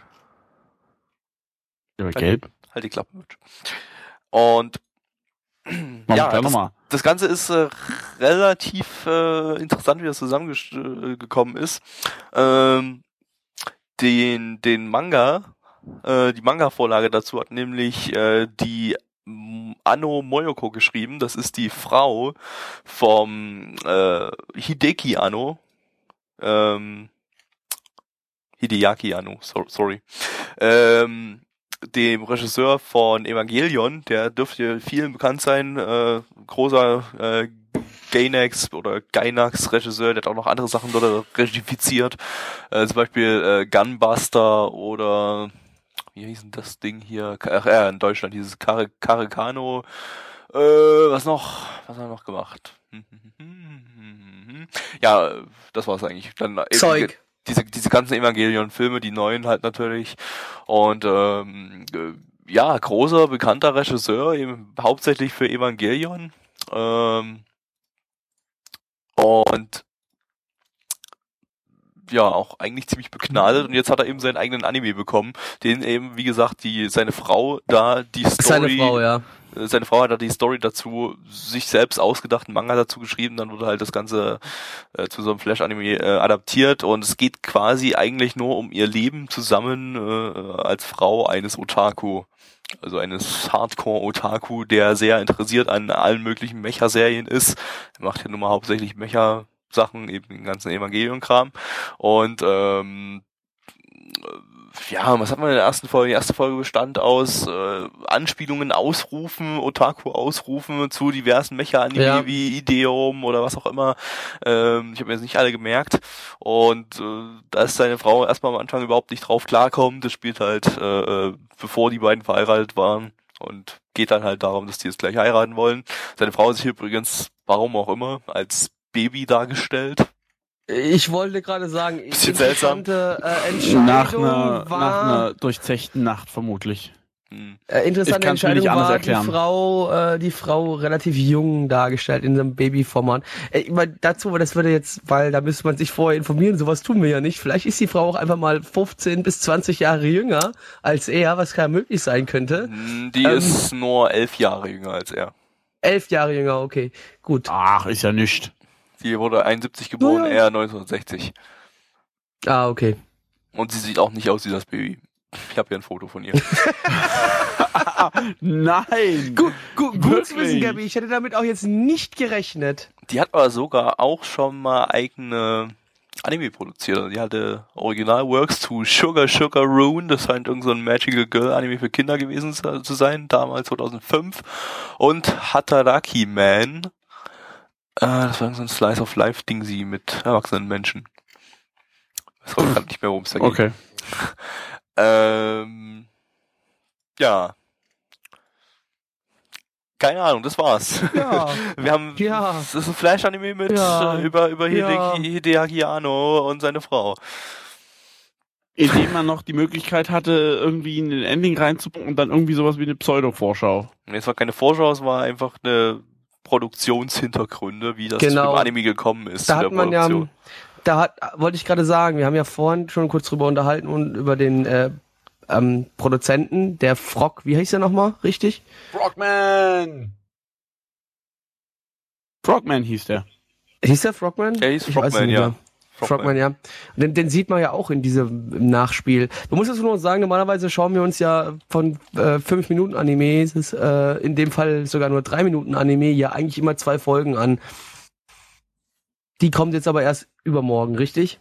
Halt, gelb? Halt die Klappe. Und ja, das, das, Ganze ist äh, relativ äh, interessant, wie das zusammengekommen ist. Ähm, den, den Manga, äh, die Manga-Vorlage dazu hat nämlich äh, die Anno Moyoko geschrieben. Das ist die Frau vom äh, Hideki Anno. Ähm, Hideaki Anno, so, sorry. Ähm, dem Regisseur von Evangelion, der dürfte vielen bekannt sein, äh, großer äh, Gainax oder Gainax Regisseur, der hat auch noch andere Sachen dort regifiziert, äh, zum Beispiel äh, Gunbuster oder wie hieß denn das Ding hier? Ach, äh, in Deutschland, dieses Car Caricano. Äh, was noch? Was haben wir noch gemacht? Ja, das war's eigentlich. Dann Zeug. Diese, diese ganzen Evangelion-Filme, die neuen halt natürlich. Und ähm, ja, großer, bekannter Regisseur, eben hauptsächlich für Evangelion. Ähm, und ja auch eigentlich ziemlich begnadet und jetzt hat er eben seinen eigenen Anime bekommen, den eben wie gesagt die seine Frau da die Story Seine Frau, ja. äh, seine Frau hat da die Story dazu sich selbst ausgedacht, einen Manga dazu geschrieben, dann wurde halt das Ganze äh, zu so einem Flash-Anime äh, adaptiert und es geht quasi eigentlich nur um ihr Leben zusammen äh, als Frau eines Otaku. Also eines Hardcore-Otaku, der sehr interessiert an allen möglichen Mecha-Serien ist. Er macht ja nun mal hauptsächlich Mecha-Sachen, eben den ganzen Evangelion-Kram. Und ähm, ja, was hat man in der ersten Folge? Die erste Folge bestand aus äh, Anspielungen, Ausrufen, Otaku-Ausrufen zu diversen Mecha-Anime Ja. wie Ideum oder was auch immer. Ähm, ich habe mir jetzt nicht alle gemerkt. Und äh, da ist seine Frau erstmal am Anfang überhaupt nicht drauf klarkommt. Das spielt halt, äh, äh, bevor die beiden verheiratet waren. Und geht dann halt darum, dass die jetzt gleich heiraten wollen. Seine Frau hier übrigens, warum auch immer, als Baby dargestellt. Ich wollte gerade sagen, Bisschen seltsam. interessante äh, Entscheidung Nach einer, war, nach einer durchzechten Nacht vermutlich. Hm. äh, Ich interessante Entscheidung nicht anders war erklären. die Frau, äh, die Frau relativ jung dargestellt in einem Babyformat. Äh, ich mein, dazu, das würde jetzt, weil da müsste man sich vorher informieren, sowas tun wir ja nicht. Vielleicht ist die Frau auch einfach mal 15 bis 20 Jahre jünger als er, was ja möglich sein könnte. Hm, Die Ähm, ist nur elf Jahre jünger als er. Elf Jahre jünger, okay, gut. Ach, ist ja nicht. Sie wurde 71 geboren, Ja. er 1960. Ah, okay. Und sie sieht auch nicht aus wie das Baby. Ich habe hier ein Foto von ihr. Nein! Gut, gut, gut zu wissen, Gabi. Ich hätte damit auch jetzt nicht gerechnet. Die hat aber sogar auch schon mal eigene Anime produziert. Die hatte Originalworks zu Sugar Sugar Rune. Das scheint irgend so ein Magical Girl Anime für Kinder gewesen zu zu sein, damals 2005. Und Hataraki Man. Äh, das war irgend so ein Slice of Life Ding sie mit erwachsenen Menschen. Ich weiß auch gerade nicht mehr, worum es da geht. Okay. Ähm, ja. Keine Ahnung, das war's. Ja. Wir haben, Ja. das ist ein Flash-Anime mit, Ja. äh, über, über Ja. Hideaki Anno und seine Frau. Indem man noch die Möglichkeit hatte, irgendwie in den Ending reinzupacken und dann irgendwie sowas wie eine Pseudo-Vorschau. Nee, Es war keine Vorschau, es war einfach eine Produktionshintergründe, wie das Genau. zu dem Anime gekommen ist, Da hat man ja, da hat, wollte ich gerade sagen, wir haben ja vorhin schon kurz drüber unterhalten und über den äh, ähm, Produzenten, der Frog, wie heißt er nochmal, richtig? Frogman! Frogman hieß der. Hieß der Frogman? Der hieß Ich weiß Frogman, nicht ja. mehr. Frogman, ja. Den, den sieht man ja auch in diesem Nachspiel. Man muss jetzt nur sagen, normalerweise schauen wir uns ja von äh, fünf Minuten Animes, äh, in dem Fall sogar nur drei Minuten Anime, ja eigentlich immer zwei Folgen an. Die kommt jetzt aber erst übermorgen, richtig?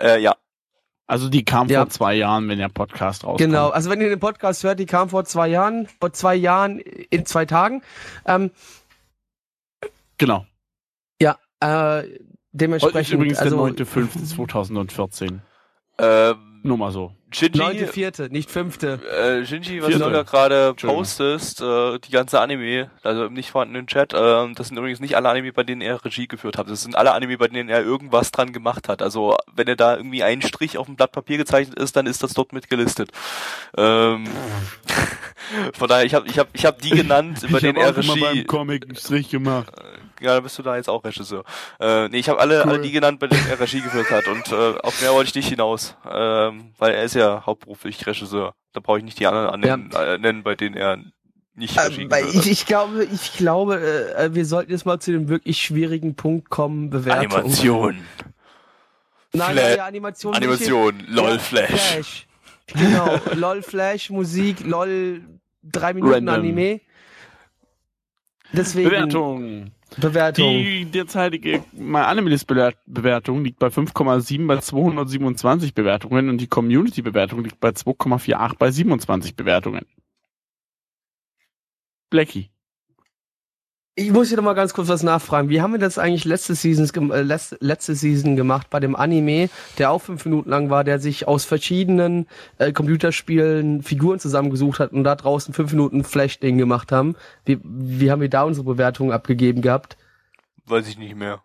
Äh, ja. Also die kam Ja. vor zwei Jahren, wenn der Podcast rauskommt. Genau, also wenn ihr den Podcast hört, die kam vor zwei Jahren, vor zwei Jahren in zwei Tagen. Ähm, Genau. ja, äh, Heute ist dementsprechend, übrigens also der 9.5.2014. Ähm, Nur mal so. Shinji, neunte, vierte, nicht fünfte. Äh, Shinji, was Vierte. du da gerade postest, äh, die ganze Anime, also im nicht vorhandenen Chat, äh, das sind übrigens nicht alle Anime, bei denen er Regie geführt hat. Das sind alle Anime, bei denen er irgendwas dran gemacht hat. Also wenn er da irgendwie ein Strich auf dem Blatt Papier gezeichnet ist, dann ist das dort mit gelistet. Ähm, von daher, ich habe ich hab, ich hab die genannt, über denen er Regie. Comic einen Strich gemacht. Ja, dann bist du da jetzt auch Regisseur. Äh, nee, ich habe alle, Cool. alle die genannt, bei denen er Regie geführt hat. Und äh, auf mehr wollte ich nicht hinaus. Ähm, weil er ist ja hauptberuflich Regisseur. Da brauche ich nicht die anderen annennen, äh, nennen, bei denen er nicht Regie Ähm, weil geführt ich, ich glaube, ich glaube, äh, wir sollten jetzt mal zu dem wirklich schwierigen Punkt kommen, hat. Bewertung. Animation. Nein, Fla- ja, Animation. Animation. LOL Ja, Flash. Flash. Genau, LOL Flash, Musik, LOL drei Minuten Random. Anime. Deswegen Bewertung. Bewertung. Die derzeitige MyAnimalist-Bewertung liegt bei 5,7 bei 227 Bewertungen und die Community-Bewertung liegt bei 2,48 bei 27 Bewertungen. Blackie. Ich muss hier noch mal ganz kurz was nachfragen. Wie haben wir das eigentlich letzte Season, gem- äh, letzte, letzte Season gemacht bei dem Anime, der auch fünf Minuten lang war, der sich aus verschiedenen äh, Computerspielen Figuren zusammengesucht hat und da draußen fünf Minuten Flash-Ding gemacht haben? Wie, wie haben wir da unsere Bewertung abgegeben gehabt? Weiß ich nicht mehr.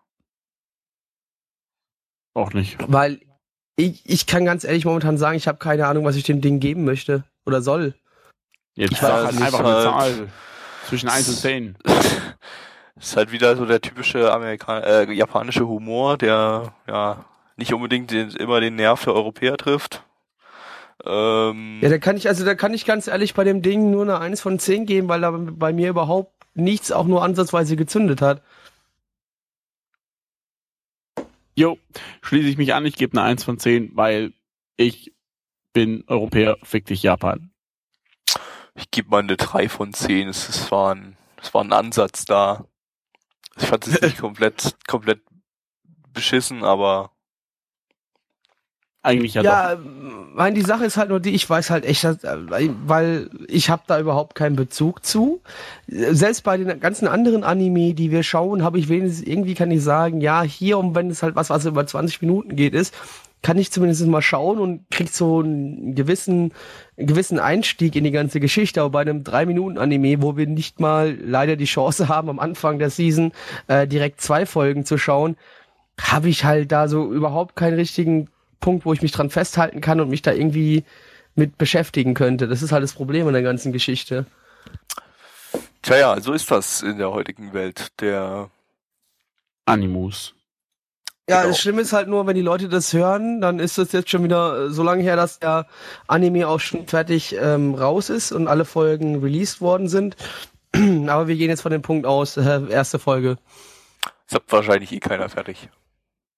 Auch nicht. Weil ich, ich kann ganz ehrlich momentan sagen, ich habe keine Ahnung, was ich dem Ding geben möchte oder soll. Jetzt Ich weiß halt einfach eine Zahl. Zwischen 1 und 10. ist halt wieder so der typische Amerikan äh, japanische Humor, der ja nicht unbedingt den, immer den Nerv der Europäer trifft. Ähm, Ja, da kann ich, also da kann ich ganz ehrlich bei dem Ding nur eine 1 von 10 geben, weil da bei mir überhaupt nichts auch nur ansatzweise gezündet hat. Jo, schließe ich mich an, ich gebe eine 1 von 10, weil ich bin Europäer, fick dich Japan. ich gebe mal eine 3 von 10. Es, es, war ein, es war ein Ansatz da. Ich fand es nicht komplett, komplett beschissen, aber Eigentlich ja, Ja, doch. meine, die Sache ist halt nur die, ich weiß halt echt, weil ich habe da überhaupt keinen Bezug zu. Selbst bei den ganzen anderen Anime, die wir schauen, habe ich wenigstens irgendwie kann ich sagen, ja, hier und wenn es halt was, was über 20 Minuten geht, ist, kann ich zumindest mal schauen und krieg so einen gewissen, einen gewissen Einstieg in die ganze Geschichte. Aber bei einem 3-Minuten-Anime, wo wir nicht mal leider die Chance haben, am Anfang der Season äh, direkt zwei Folgen zu schauen, habe ich halt da so überhaupt keinen richtigen Punkt, wo ich mich dran festhalten kann und mich da irgendwie mit beschäftigen könnte. Das ist halt das Problem in der ganzen Geschichte. tja, ja, so ist das in der heutigen Welt. Der Animus. Ja, Genau. das Schlimme ist halt nur, wenn die Leute das hören, dann ist das jetzt schon wieder äh, so lange her, dass der Anime auch schon fertig ähm, raus ist und alle Folgen released worden sind. Aber wir gehen jetzt von dem Punkt aus, äh, erste Folge. ist wahrscheinlich eh keiner fertig.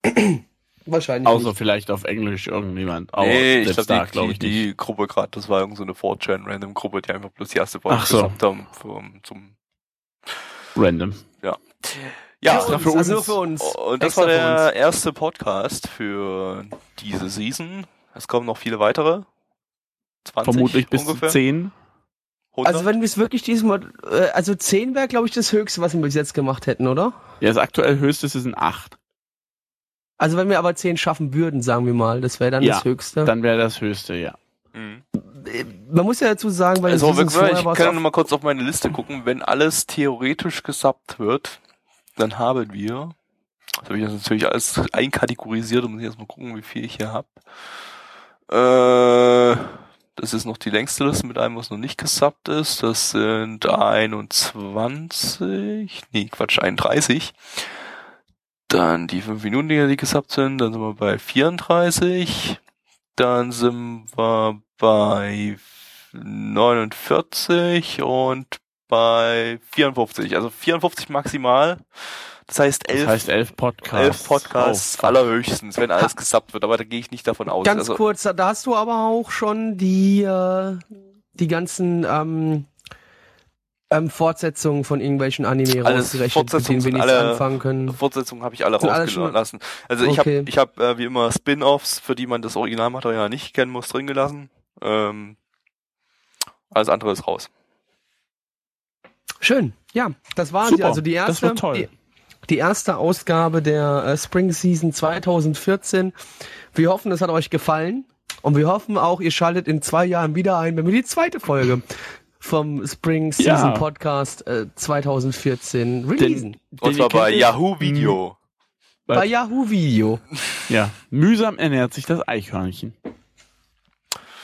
Wahrscheinlich. Außer nicht. vielleicht auf Englisch irgendjemand. Aber nee, ich glaube, da die, glaube die, ich nicht. die Gruppe gerade, das war irgend so eine 4chan-Random-Gruppe, die einfach bloß die erste Folge Ach so. gesagt haben zum, zum Random. ja. Ja, für uns, also nur für uns. und das Extra war für der uns. erste Podcast für diese Season. Es kommen noch viele weitere. 20 Vermutlich bis ungefähr. 10. 100? Also wenn wir es wirklich diesmal, äh, also 10 wäre, glaube ich, das Höchste, was wir bis jetzt gemacht hätten, oder? Ja, das aktuell höchste sind 8. Also wenn wir aber 10 schaffen würden, sagen wir mal, das wäre dann Ja, das Höchste. Dann wäre das höchste, ja. Mhm. Man muss ja dazu sagen, weil Also die Seasons wir, ich kann auch- noch mal kurz auf meine Liste gucken. Wenn alles theoretisch gesappt wird, dann haben wir, das habe ich jetzt natürlich alles einkategorisiert muss ich erstmal gucken, wie viel ich hier habe. Äh, das ist noch die längste Liste mit einem, was noch nicht gesappt ist. Das sind 21, nee, Quatsch, 31. Dann die 5 Minuten, Dinger, die gesappt sind, dann sind wir bei 34. Dann sind wir bei 49 und bei 54. Also 54 maximal. Das heißt Das 11, heißt 11 Podcasts. elf Podcasts Oh, allerhöchstens, wenn alles gesappt wird. Aber da gehe ich nicht davon aus. Ganz also, kurz, da hast du aber auch schon die, äh, die ganzen ähm, ähm, Fortsetzungen von irgendwelchen Anime rausgerechnet, mit Fortsetzungen denen wir nichts alle- anfangen können. Fortsetzungen habe ich alle rausgelassen. Also ich Okay. habe ich hab, äh, wie immer Spin-offs, für die man das Originalmaterial nicht kennen muss, drin gelassen. Ähm, alles andere ist raus. Schön, ja, das waren Super, sie. Also die das erste, wird toll. Die, die erste Ausgabe der äh, Spring Season 2014. Wir hoffen, es hat euch gefallen. Und wir hoffen auch, ihr schaltet in zwei Jahren wieder ein, wenn wir die zweite Folge vom Spring Season Ja. Podcast äh, 2014 releasen. Den Und zwar bei Yahoo Video. Bei Yahoo Video. Ja, mühsam ernährt sich das Eichhörnchen.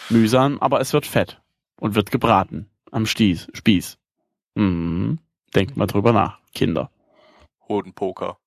Mühsam, aber es wird fett und wird gebraten am Stieß, Spieß. Mhm. Denkt mal drüber nach, Kinder. Hodenpoker.